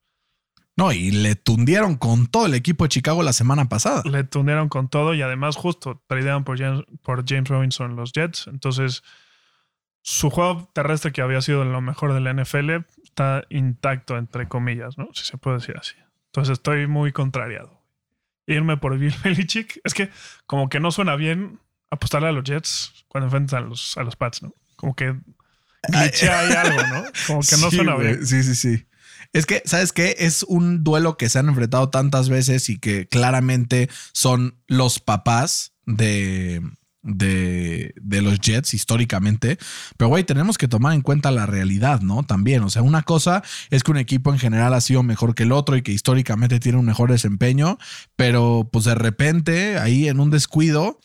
No, y le tundieron con todo el equipo de Chicago la semana pasada. Le tunearon con todo y además justo tradearon por James, por James Robinson los Jets. Entonces, su juego terrestre que había sido lo mejor de la NFL está intacto, entre comillas, ¿no? Si se puede decir así. Entonces estoy muy contrariado. Irme por Bill Belichick. Es que como que no suena bien apostarle a los Jets cuando enfrentan a los, a los Pats, ¿no? Como que ahí algo, ¿no? Como que no Sí, suena bien. Sí, sí, sí. Es que, ¿sabes qué? Es un duelo que se han enfrentado tantas veces y que claramente son los papás de, de, de los Jets históricamente. Pero, güey, tenemos que tomar en cuenta la realidad, ¿no? También, o sea, una cosa es que un equipo en general ha sido mejor que el otro y que históricamente tiene un mejor desempeño, pero pues de repente ahí en un descuido,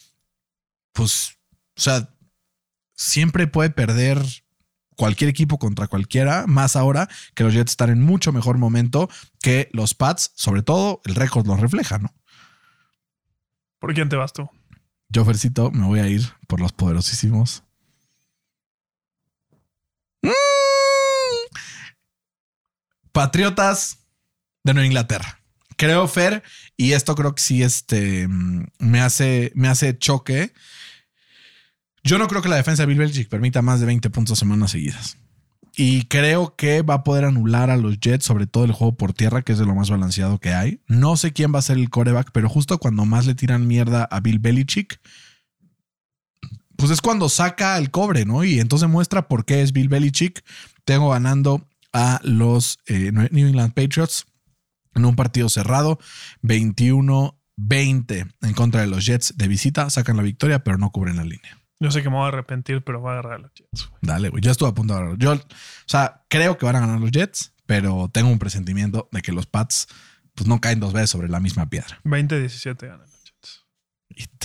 pues, o sea, siempre puede perder cualquier equipo contra cualquiera, más ahora que los Jets están en mucho mejor momento que los Pats, sobre todo el récord lo refleja, ¿no? ¿Por quién te vas tú? Yo, Fercito, me voy a ir por los poderosísimos. Mm. Patriotas de Nueva Inglaterra. creo, Fer, y esto creo que sí este, mm, me, hace, me hace choque. Yo no creo que la defensa de Bill Belichick permita más de 20 puntos semanas seguidas. Y creo que va a poder anular a los Jets, sobre todo el juego por tierra, que es de lo más balanceado que hay. No sé quién va a ser el coreback, pero justo cuando más le tiran mierda a Bill Belichick, pues es cuando saca el cobre, ¿no? Y entonces muestra por qué es Bill Belichick. Tengo ganando a los eh, New England Patriots en un partido cerrado, 21-20 en contra de los Jets de visita. Sacan la victoria, pero no cubren la línea. Yo sé que me voy a arrepentir, pero voy a agarrar a los Jets. güey. Dale, güey. Yo estuve a punto de agarrar. Yo, o sea, creo que van a ganar los Jets, pero tengo un presentimiento de que los Pats pues no caen dos veces sobre la misma piedra. 20-17 ganan los Jets. It.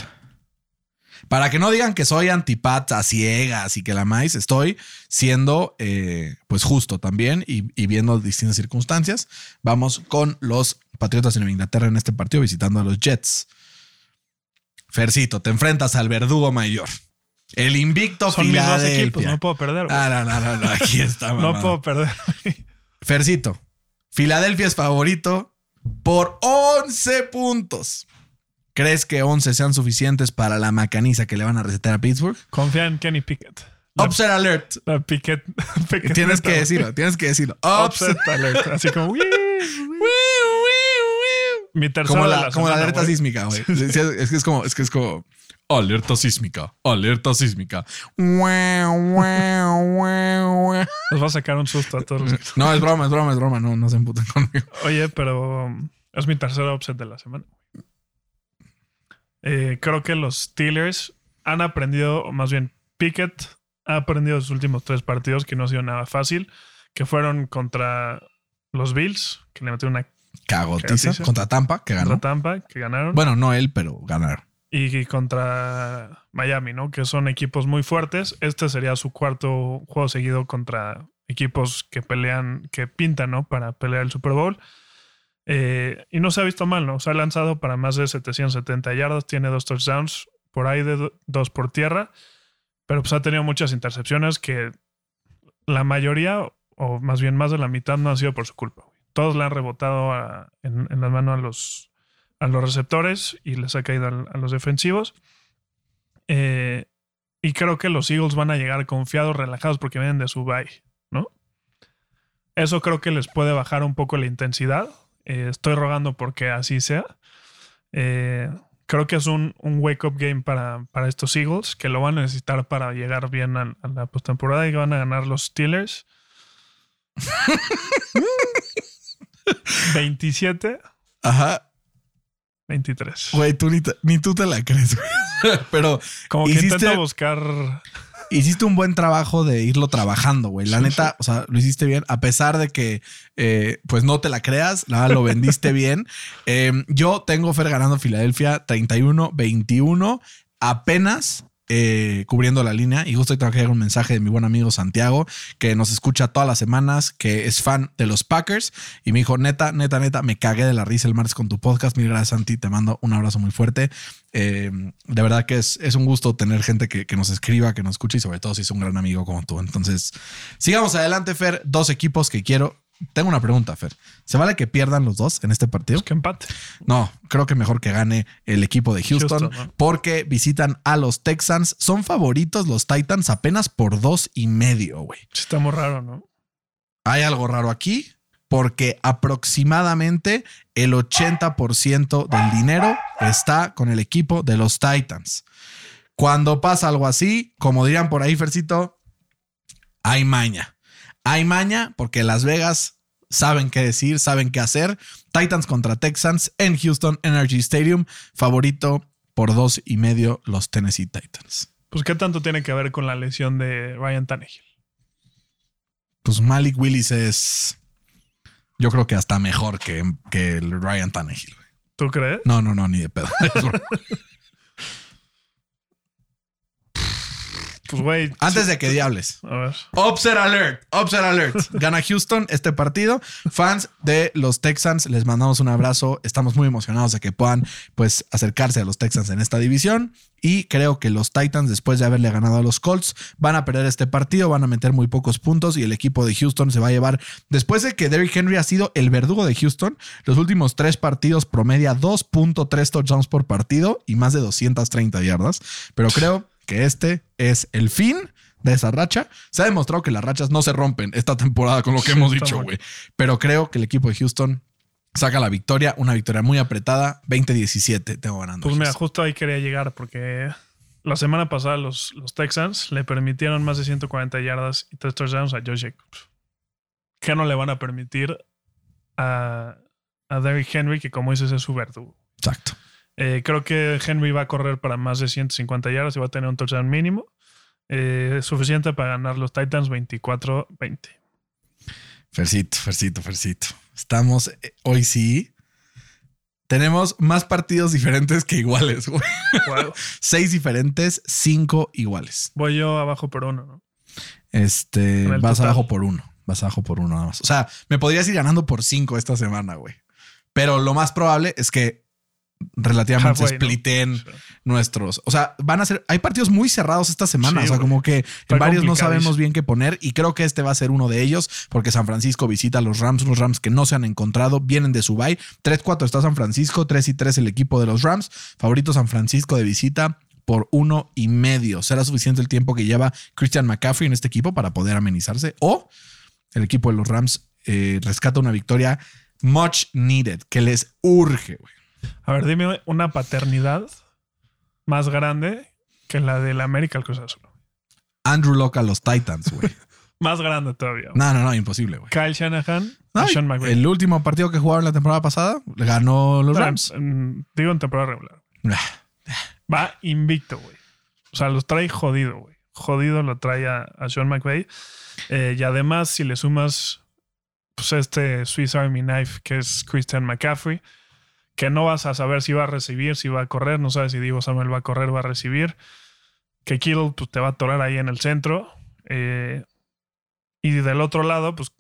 Para que no digan que soy antipats a ciegas y que la maíz, estoy siendo eh, pues justo también y, y viendo distintas circunstancias. Vamos con los Patriotas en Inglaterra en este partido visitando a los Jets. Fercito, te enfrentas al verdugo mayor. El invicto Son mis dos equipos, no puedo perder. Ah, no, no, no, no, aquí está. no puedo perder. Fercito, Filadelfia es favorito por 11 puntos. ¿Crees que 11 sean suficientes para la macaniza que le van a recetar a Pittsburgh? Confía en Kenny Pickett. La, Upset alert. la Pickett. Pickett Tienes que decirlo, tienes que decirlo. Upset. Upset alert. Así como. "Wii, Mi tercera Como de la, como la alerta sísmica, güey. Sí, sí, Es que es como, es que es como alerta sísmica, alerta sísmica. Nos va a sacar un susto a todos. los No, es broma, es broma, es broma. No, no se emputen conmigo. Oye, pero um, es mi tercera upset de la semana. Eh, creo que los Steelers han aprendido, o más bien Pickett ha aprendido sus últimos tres partidos que no ha sido nada fácil, que fueron contra los Bills, que le metieron una Cagotiza contra Tampa, que ganó. contra Tampa, que ganaron, Bueno, no él, pero ganaron. y contra Miami, ¿no? Que son equipos muy fuertes. Este sería su cuarto juego seguido contra equipos que pelean, que pintan, ¿no? Para pelear el Super Bowl. Eh, y no se ha visto mal, ¿no? Se ha lanzado para más de 770 yardas, tiene dos touchdowns, por ahí de do- dos por tierra, pero pues ha tenido muchas intercepciones que la mayoría, o más bien más de la mitad, no ha sido por su culpa. Todos le han rebotado en, en las manos a los, a los receptores y les ha caído a los defensivos. Eh, y creo que los Eagles van a llegar confiados, relajados, porque vienen de su bye, ¿no? Eso creo que les puede bajar un poco la intensidad. Eh, estoy rogando porque así sea. Eh, creo que es un, wake-up game para, para estos Eagles, que lo van a necesitar para llegar bien a, la postemporada y van a ganar los Steelers. 27, Ajá. 23. Güey, tú ni, ni tú te la crees, güey. Pero Como que hiciste- intento buscar. hiciste un buen trabajo de irlo trabajando, güey. La Sí, neta, o sea, lo hiciste bien, a pesar de que, eh, pues no te la creas, la verdad, lo vendiste bien. Eh, yo tengo Fer ganando Filadelfia 31-21, apenas. Eh, cubriendo la línea y justo tengo que llegar un mensaje de mi buen amigo Santiago que nos escucha todas las semanas que es fan de los Packers y me dijo neta neta neta me cagué de la risa el martes con tu podcast mil gracias Santi te mando un abrazo muy fuerte eh, de verdad que es, es un gusto tener gente que, que nos escriba, que nos escuche y sobre todo si es un gran amigo como tú. Entonces, sigamos adelante, Fer. Dos equipos que quiero. Tengo una pregunta, Fer. ¿Se vale que pierdan los dos en este partido? Pues que empate. No, creo que mejor que gane el equipo de Houston, Houston, ¿no? porque visitan a los Texans. Son favoritos los Titans apenas por dos y medio, güey. Muy raro, ¿no? Hay algo raro aquí porque aproximadamente el 80% del dinero está con el equipo de los Titans. Cuando pasa algo así, como dirían por ahí, Fercito, hay maña. Hay maña porque Las Vegas saben qué decir, saben qué hacer. Titans contra Texans en Houston Energy Stadium, favorito por dos y medio los Tennessee Titans. Pues, ¿qué tanto tiene que ver con la lesión de Ryan Tannehill? Pues Malik Willis es, yo creo que hasta mejor que, que el Ryan Tannehill. ¿Tú crees? No, no, no, ni de pedo. Pues, güey. Antes de que diables. A ver. Upset alert, upset alert. Gana Houston este partido. Fans de los Texans, les mandamos un abrazo. Estamos muy emocionados de que puedan pues acercarse a los Texans en esta división y creo que los Titans después de haberle ganado a los Colts van a perder este partido, van a meter muy pocos puntos y el equipo de Houston se va a llevar después de que Derrick Henry ha sido el verdugo de Houston, los últimos tres partidos promedia 2.3 touchdowns por partido y más de 230 yardas, pero creo que este es el fin de esa racha. Se ha demostrado que las rachas no se rompen esta temporada con lo que Sí, hemos dicho, güey. Pero creo que el equipo de Houston saca la victoria, una victoria muy apretada, 20-17, tengo ganando. Pues mira, justo ahí quería llegar porque la semana pasada los, los Texans le permitieron más de 140 yardas y 3 touchdowns a Josh Jacobs. ¿Qué no le van a permitir a, a Derrick Henry, que como dices es su verdugo? Exacto. Eh, creo que Henry va a correr para más de 150 yardas y va a tener un touchdown mínimo. Eh, suficiente para ganar los Titans 24-20. Fercito, Fercito, Fercito. Estamos eh, hoy sí. Tenemos más partidos diferentes que iguales, güey. Wow. Seis diferentes, cinco iguales. Voy yo abajo por uno, ¿no? Este, vas total. abajo por uno. Vas abajo por uno nada más. O sea, me podrías ir ganando por cinco esta semana, güey. Pero lo más probable es que relativamente Halfway, ¿no? spliten Sí. nuestros. O sea, van a ser. Hay partidos muy cerrados esta semana. Sí, o sea, como que en varios no sabemos bien qué poner. Y creo que este va a ser uno de ellos, porque San Francisco visita a los Rams, los Rams que no se han encontrado, vienen de su bye. 3-4 está San Francisco, 3 y 3 el equipo de los Rams. Favorito San Francisco de visita por uno y medio. ¿Será suficiente el tiempo que lleva Christian McCaffrey en este equipo para poder amenizarse? O el equipo de los Rams eh, rescata una victoria much needed, que les urge, güey. A ver, dime una paternidad más grande que la del América al Cruz Azul. Andrew Locke a los Titans, güey. Más grande todavía. No, no, no, imposible, güey. Kyle Shanahan No, y Sean McVay. el último partido que jugaron la temporada pasada le ganó los Pero Rams. en- digo en temporada regular. Va invicto, güey. O sea, los trae jodido, güey. Jodido lo trae a, a Sean McVay. Eh, y además, si le sumas pues este Swiss Army Knife que es Christian McCaffrey, que no vas a saber si va a recibir, si va a correr, no sabes si Divo Samuel va a correr, va a recibir. Que Kittle pues, te va a atorar ahí en el centro. Eh, y del otro lado, pues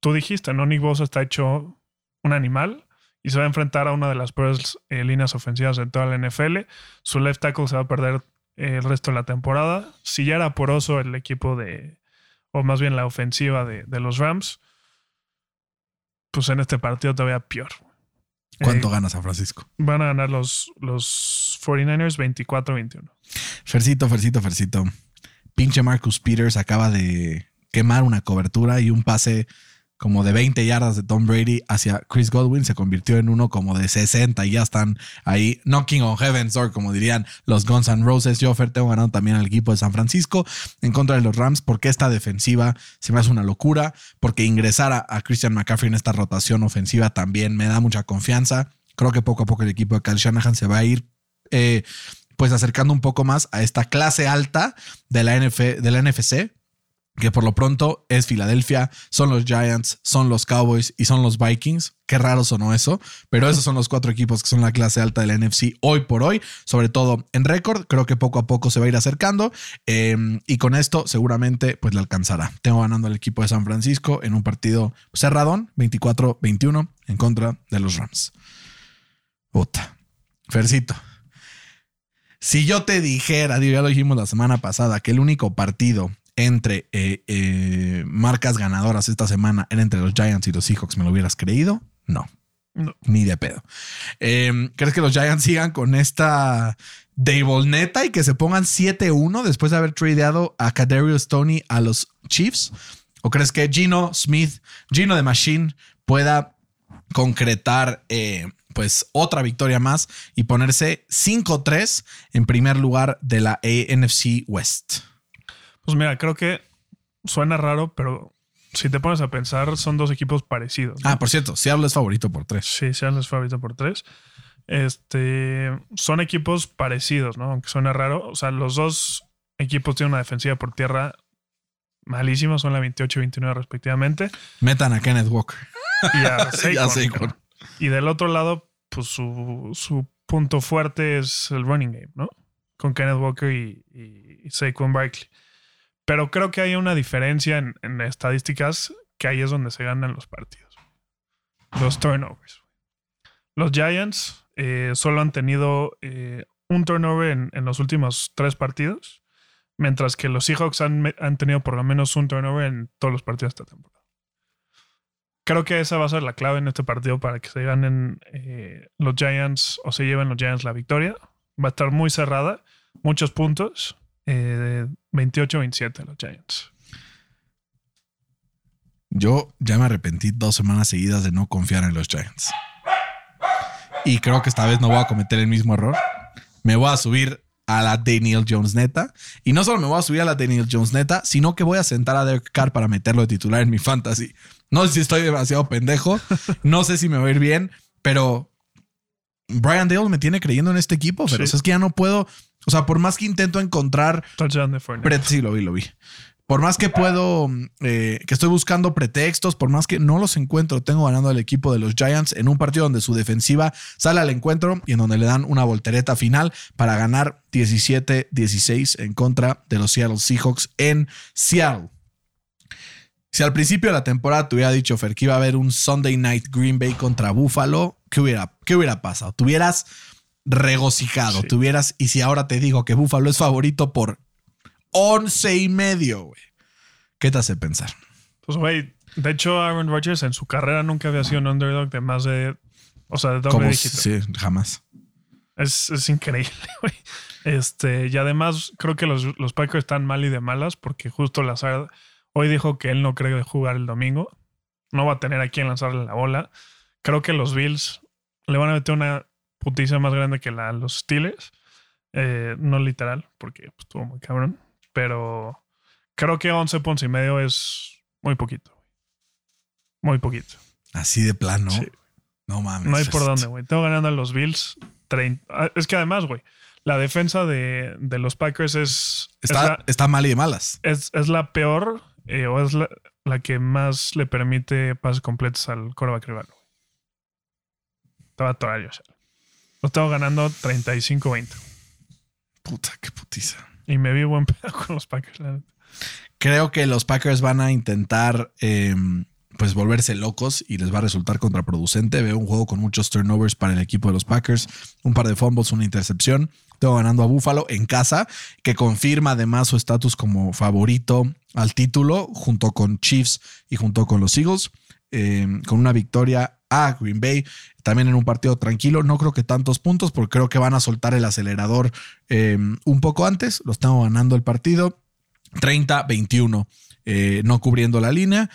tú dijiste, ¿no? Nick Bosa está hecho un animal y se va a enfrentar a una de las peores eh, líneas ofensivas de toda la NFL. Su left tackle se va a perder eh, el resto de la temporada. Si ya era poroso el equipo de, o más bien la ofensiva de, de los Rams, pues en este partido todavía peor. ¿Cuánto Eh, gana San Francisco? Van a ganar los, los 49ers 24-21. Fercito, Fercito, Fercito. Pinche Marcus Peters acaba de quemar una cobertura y un pase como de 20 yardas de Tom Brady hacia Chris Godwin se convirtió en uno como de 60 y ya están ahí knocking on heaven's door, como dirían los Guns N' Roses. Yo tengo ganado también al equipo de San Francisco en contra de los Rams porque esta defensiva se me hace una locura, porque ingresar a, Christian McCaffrey en esta rotación ofensiva también me da mucha confianza. Creo que poco a poco el equipo de Kyle Shanahan se va a ir eh, pues acercando un poco más a esta clase alta de la, NF, de la NFC, que por lo pronto es Filadelfia, son los Giants, son los Cowboys y son los Vikings. Qué raro sonó eso, pero esos son los cuatro equipos que son la clase alta de la NFC hoy por hoy, sobre todo en récord. Creo que poco a poco se va a ir acercando eh, y con esto seguramente pues le alcanzará. Tengo ganando al equipo de San Francisco en un partido cerradón, 24-21 en contra de los Rams. Puta. Fercito. Si yo te dijera, ya lo dijimos la semana pasada, que el único partido entre eh, eh, marcas ganadoras esta semana era entre los Giants y los Seahawks, ¿me lo hubieras creído? No, No. ni de pedo. Eh, ¿Crees que los Giants sigan con esta Dable neta y que se pongan 7-1 después de haber tradeado a Kadarius Tony a los Chiefs? ¿O crees que Gino Smith, Gino de Machine, pueda concretar eh, pues otra victoria más y ponerse 5-3 en primer lugar de la NFC West? Pues mira, creo que suena raro, pero si te pones a pensar, son dos equipos parecidos. ¿no? Ah, por cierto, Seattle es favorito por 3. Sí, sean los favoritos por tres. Este, son equipos parecidos, ¿no? Aunque suene raro. O sea, los dos equipos tienen una defensiva por tierra malísima, son la 28 y 29 respectivamente. Metan a Kenneth Walker. Y a Saquon. Y del otro lado, pues su, su punto fuerte es el running game, ¿no? Con Kenneth Walker y, y Saquon Barkley. Pero creo que hay una diferencia en, estadísticas que ahí es donde se ganan los partidos. Los turnovers. Los Giants eh, solo han tenido eh, un turnover en, los últimos tres partidos, mientras que los Seahawks han tenido por lo menos un turnover en todos los partidos de esta temporada. Creo que esa va a ser la clave en este partido para que se ganen eh, los Giants o se lleven los Giants la victoria. Va a estar muy cerrada, muchos puntos. Eh, 28-27 los Giants. Yo ya me arrepentí dos semanas seguidas de no confiar en los Giants. Y creo que esta vez no voy a cometer el mismo error. Me voy a subir a la Daniel Jones neta. Y no solo me voy a subir a la Daniel Jones neta, sino que voy a sentar a Derek Carr para meterlo de titular en mi fantasy. No sé si estoy demasiado pendejo. No sé si me va a ir bien, pero Brian Dale me tiene creyendo en este equipo. Pero Sí. es que ya no puedo. O sea, por más que intento encontrar Touchdown de Fournette. Sí, lo vi, lo vi. Por más que puedo, eh, que estoy buscando pretextos, por más que no los encuentro, tengo ganando al equipo de los Giants en un partido donde su defensiva sale al encuentro y en donde le dan una voltereta final para ganar 17-16 en contra de los Seattle Seahawks en Seattle. Si al principio de la temporada te hubiera dicho, Fer, que iba a haber un Sunday Night Green Bay contra Buffalo, ¿qué hubiera, qué hubiera pasado? Te hubieras regocijado, Sí. te hubieras, y si ahora te digo que Buffalo es favorito por 11 y medio, güey. ¿Qué te hace pensar? Pues, güey, de hecho, Aaron Rodgers en su carrera nunca había sido un underdog de más de. O sea, de doble dígito. sí, jamás. Es, es increíble, güey. Este, y además, creo que los, los Packers están mal y de malas porque justo Lazard hoy dijo que él no cree jugar el domingo. No va a tener a quien lanzarle la bola. Creo que los Bills le van a meter una puticia más grande que la los Steelers. Eh, no literal, porque pues, estuvo muy cabrón. Pero creo que 11 puntos y medio es muy poquito. Muy poquito. Así de plano. Sí. No mames. No hay por dónde, güey. Tengo ganando a los Bills. 30. Ah, Es que además, güey, la defensa de, de los Packers es, es, Está, la, está mal y de malas. es- es la peor eh, o es la, la que más le permite pases completos al coreback rival. Estaba atorar sea. Lo tengo ganando 35-20. Puta, qué putiza. Y me vi buen pedo con los Packers. la neta. Creo que los Packers van a intentar eh, pues volverse locos y les va a resultar contraproducente. Veo un juego con muchos turnovers para el equipo de los Packers, un par de fumbles, una intercepción. Tengo ganando a Buffalo en casa, que confirma además su estatus como favorito al título, junto con Chiefs y junto con los Eagles, eh, con una victoria a Green Bay, también en un partido tranquilo. No creo que tantos puntos, porque creo que van a soltar el acelerador eh, un poco antes. Los tengo ganando el partido. 30-21, eh, no cubriendo la línea,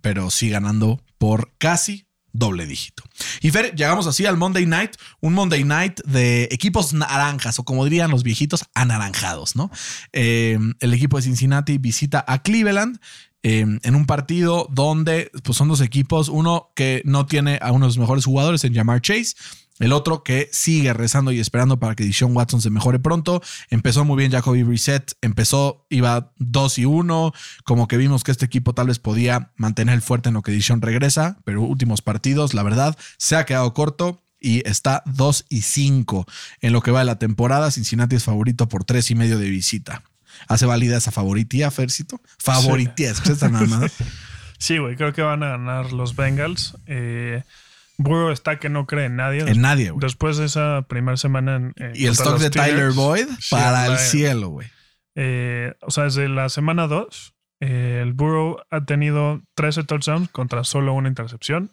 pero sí ganando por casi doble dígito. Y Fer, llegamos así al Monday Night, un Monday Night de equipos naranjas, o como dirían los viejitos, anaranjados, ¿no? El equipo de Cincinnati visita a Cleveland. Eh, en un partido donde pues son dos equipos, uno que no tiene a uno de los mejores jugadores en Jamar Chase, el otro que sigue rezando y esperando para que Deshaun Watson se mejore pronto. Empezó muy bien Jacoby Brissett. Empezó, iba 2 y 1. Como que vimos que este equipo tal vez podía mantener el fuerte en lo que Deshaun regresa. Pero últimos partidos, la verdad, se ha quedado corto y está 2 y 5 en lo que va de la temporada. Cincinnati es favorito por 3 y medio de visita. ¿Hace válida esa favoritía, Fercito? Favoritía, ¿escuchaste esa mamada? Sí, güey, creo que van a ganar los Bengals. Eh, Burrow está que no cree en nadie. En nadie, güey. Después de esa primera semana en, eh, Y el stock de Tyler Boyd sí, para el cielo, güey. eh, o sea, desde la semana 2, el Burrow ha tenido 13 touchdowns contra solo una intercepción.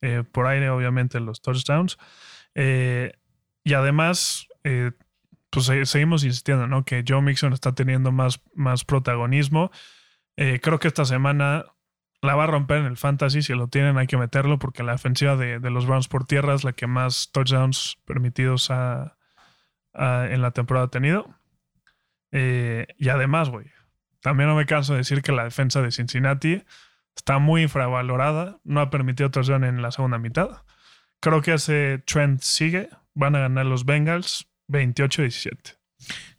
Eh, por aire, obviamente, los touchdowns. Eh, y además, eh, pues se- seguimos insistiendo, ¿no? Que Joe Mixon está teniendo más, más protagonismo. Eh, creo que esta semana la va a romper en el fantasy. Si lo tienen, hay que meterlo porque la ofensiva de, de los Browns por tierra es la que más touchdowns permitidos ha- ha- en la temporada ha tenido. Eh, y además, güey, también no me canso de decir que la defensa de Cincinnati está muy infravalorada. No ha permitido touchdown en la segunda mitad. Creo que ese trend sigue. Van a ganar los Bengals 28-17.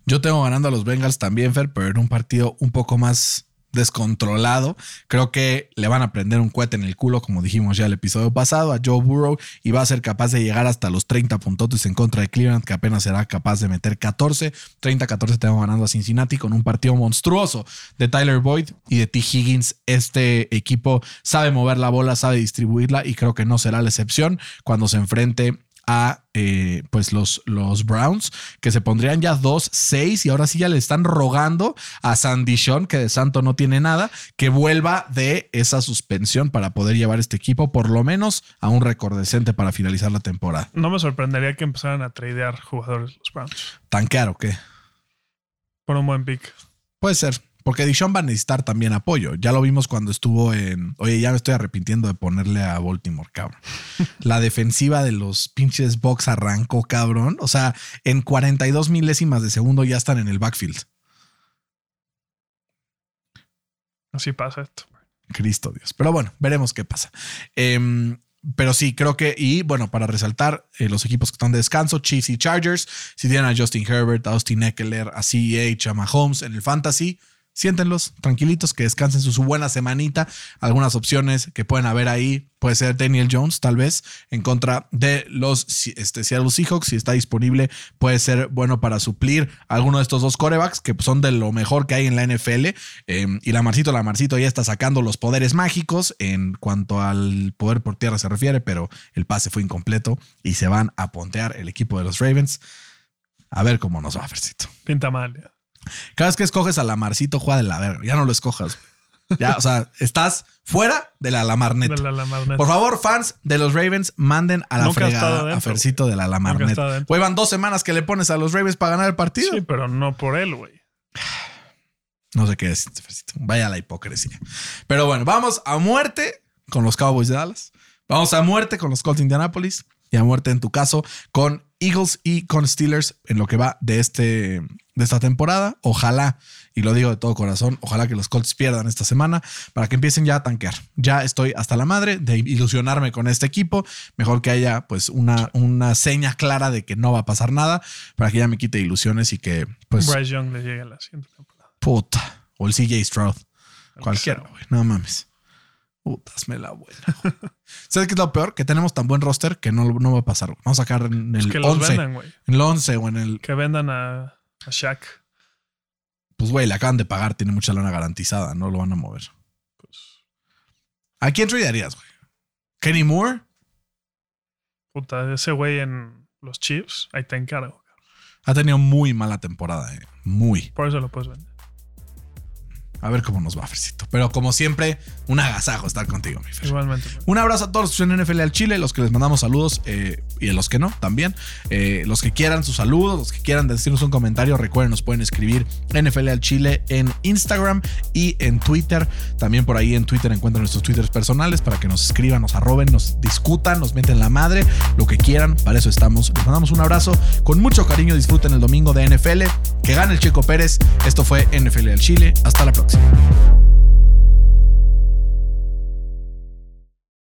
Yo tengo ganando a los Bengals también, Fer, pero en un partido un poco más descontrolado. Creo que le van a prender un cohete en el culo, como dijimos ya el episodio pasado, a Joe Burrow y va a ser capaz de llegar hasta los 30 puntos en contra de Cleveland, que apenas será capaz de meter 14. 30-14 tenemos ganando a Cincinnati con un partido monstruoso de Tyler Boyd y de T. Higgins. Este equipo sabe mover la bola, sabe distribuirla y creo que no será la excepción cuando se enfrente a eh, pues los, los Browns, que se pondrían ya 2-6 y ahora sí ya le están rogando a Sandy Sean, que de santo no tiene nada, que vuelva de esa suspensión para poder llevar este equipo por lo menos a un récord decente para finalizar la temporada. No me sorprendería que empezaran a tradear jugadores los Browns. ¿Tan caro qué? Por un buen pick. Puede ser. Porque Dishon va a necesitar también apoyo. Ya lo vimos cuando estuvo en. Oye, ya me estoy arrepintiendo de ponerle a Baltimore, cabrón. La defensiva de los pinches Box arrancó, cabrón. O sea, en 42 milésimas de segundo ya están en el backfield. Así pasa esto. Cristo Dios. Pero bueno, veremos qué pasa. Em, pero sí, creo que, y bueno, para resaltar, eh, los equipos que están de descanso, Chiefs y Chargers, si tienen a Justin Herbert, a Austin Eckler, a CEH, a Mahomes en el Fantasy, siéntenlos tranquilitos, que descansen su, buena semanita. Algunas opciones que pueden haber ahí puede ser Daniel Jones, tal vez, en contra de los este, Seattle Seahawks. Si está disponible, puede ser bueno para suplir alguno de estos dos corebacks que son de lo mejor que hay en la NFL. Em, y la Marcito, la Marcito ya está sacando los poderes mágicos en cuanto al poder por tierra se refiere, pero el pase fue incompleto y se van a pontear el equipo de los Ravens. A ver cómo nos va, Fercito. Pinta mal. Cada vez que escoges a Lamarcito, juega de la verga. Ya no lo escojas. Ya, o sea, estás fuera de la Lamarnet. Por favor, fans de los Ravens, manden a la fregada a Fercito de la Lamarnet. Güey, van dos semanas que le pones a los Ravens para ganar el partido. Sí, pero no por él, güey. No sé qué es, Fercito. Vaya la hipocresía. Pero bueno, vamos a muerte con los Cowboys de Dallas. Vamos a muerte con los Colts de Indianapolis. Y a muerte en tu caso con Eagles y con Steelers en lo que va de, este, de esta temporada. Ojalá, y lo digo de todo corazón, ojalá que los Colts pierdan esta semana para que empiecen ya a tanquear. Ya estoy hasta la madre de ilusionarme con este equipo. Mejor que haya pues una, una seña clara de que no va a pasar nada para que ya me quite ilusiones y que pues... Bryce Young le llegue a la siguiente temporada. Puta. O el CJ Stroud. Cualquiera, güey. No mames. Putas, me la buena. ¿Sabes qué es lo peor? Que tenemos tan buen roster que no, no va a pasar. Vamos a sacar en el pues 11. en el 11 o en el. Que vendan a, a Shaq. Pues, güey, le acaban de pagar, tiene mucha lana garantizada, no lo van a mover. Pues. ¿A quién tradearías, güey? ¿Kenny Moore? Puta, ese güey en los Chiefs, ahí te encargo. Ha tenido muy mala temporada, eh. Muy. Por eso lo puedes vender. A ver cómo nos va, Fercito. Pero como siempre, un agasajo estar contigo, mi Fer. Igualmente. Un abrazo a todos los que en NFL al Chile, los que les mandamos saludos eh, y a los que no también. Eh, los que quieran sus saludos, los que quieran decirnos un comentario, recuerden, nos pueden escribir NFL al Chile en Instagram y en Twitter. También por ahí en Twitter encuentran nuestros Twitters personales para que nos escriban, nos arroben, nos discutan, nos meten la madre, lo que quieran. Para eso estamos. Les mandamos un abrazo con mucho cariño. Disfruten el domingo de NFL. Que gane el Chico Pérez. Esto fue NFL al Chile. Hasta la próxima. Take me home.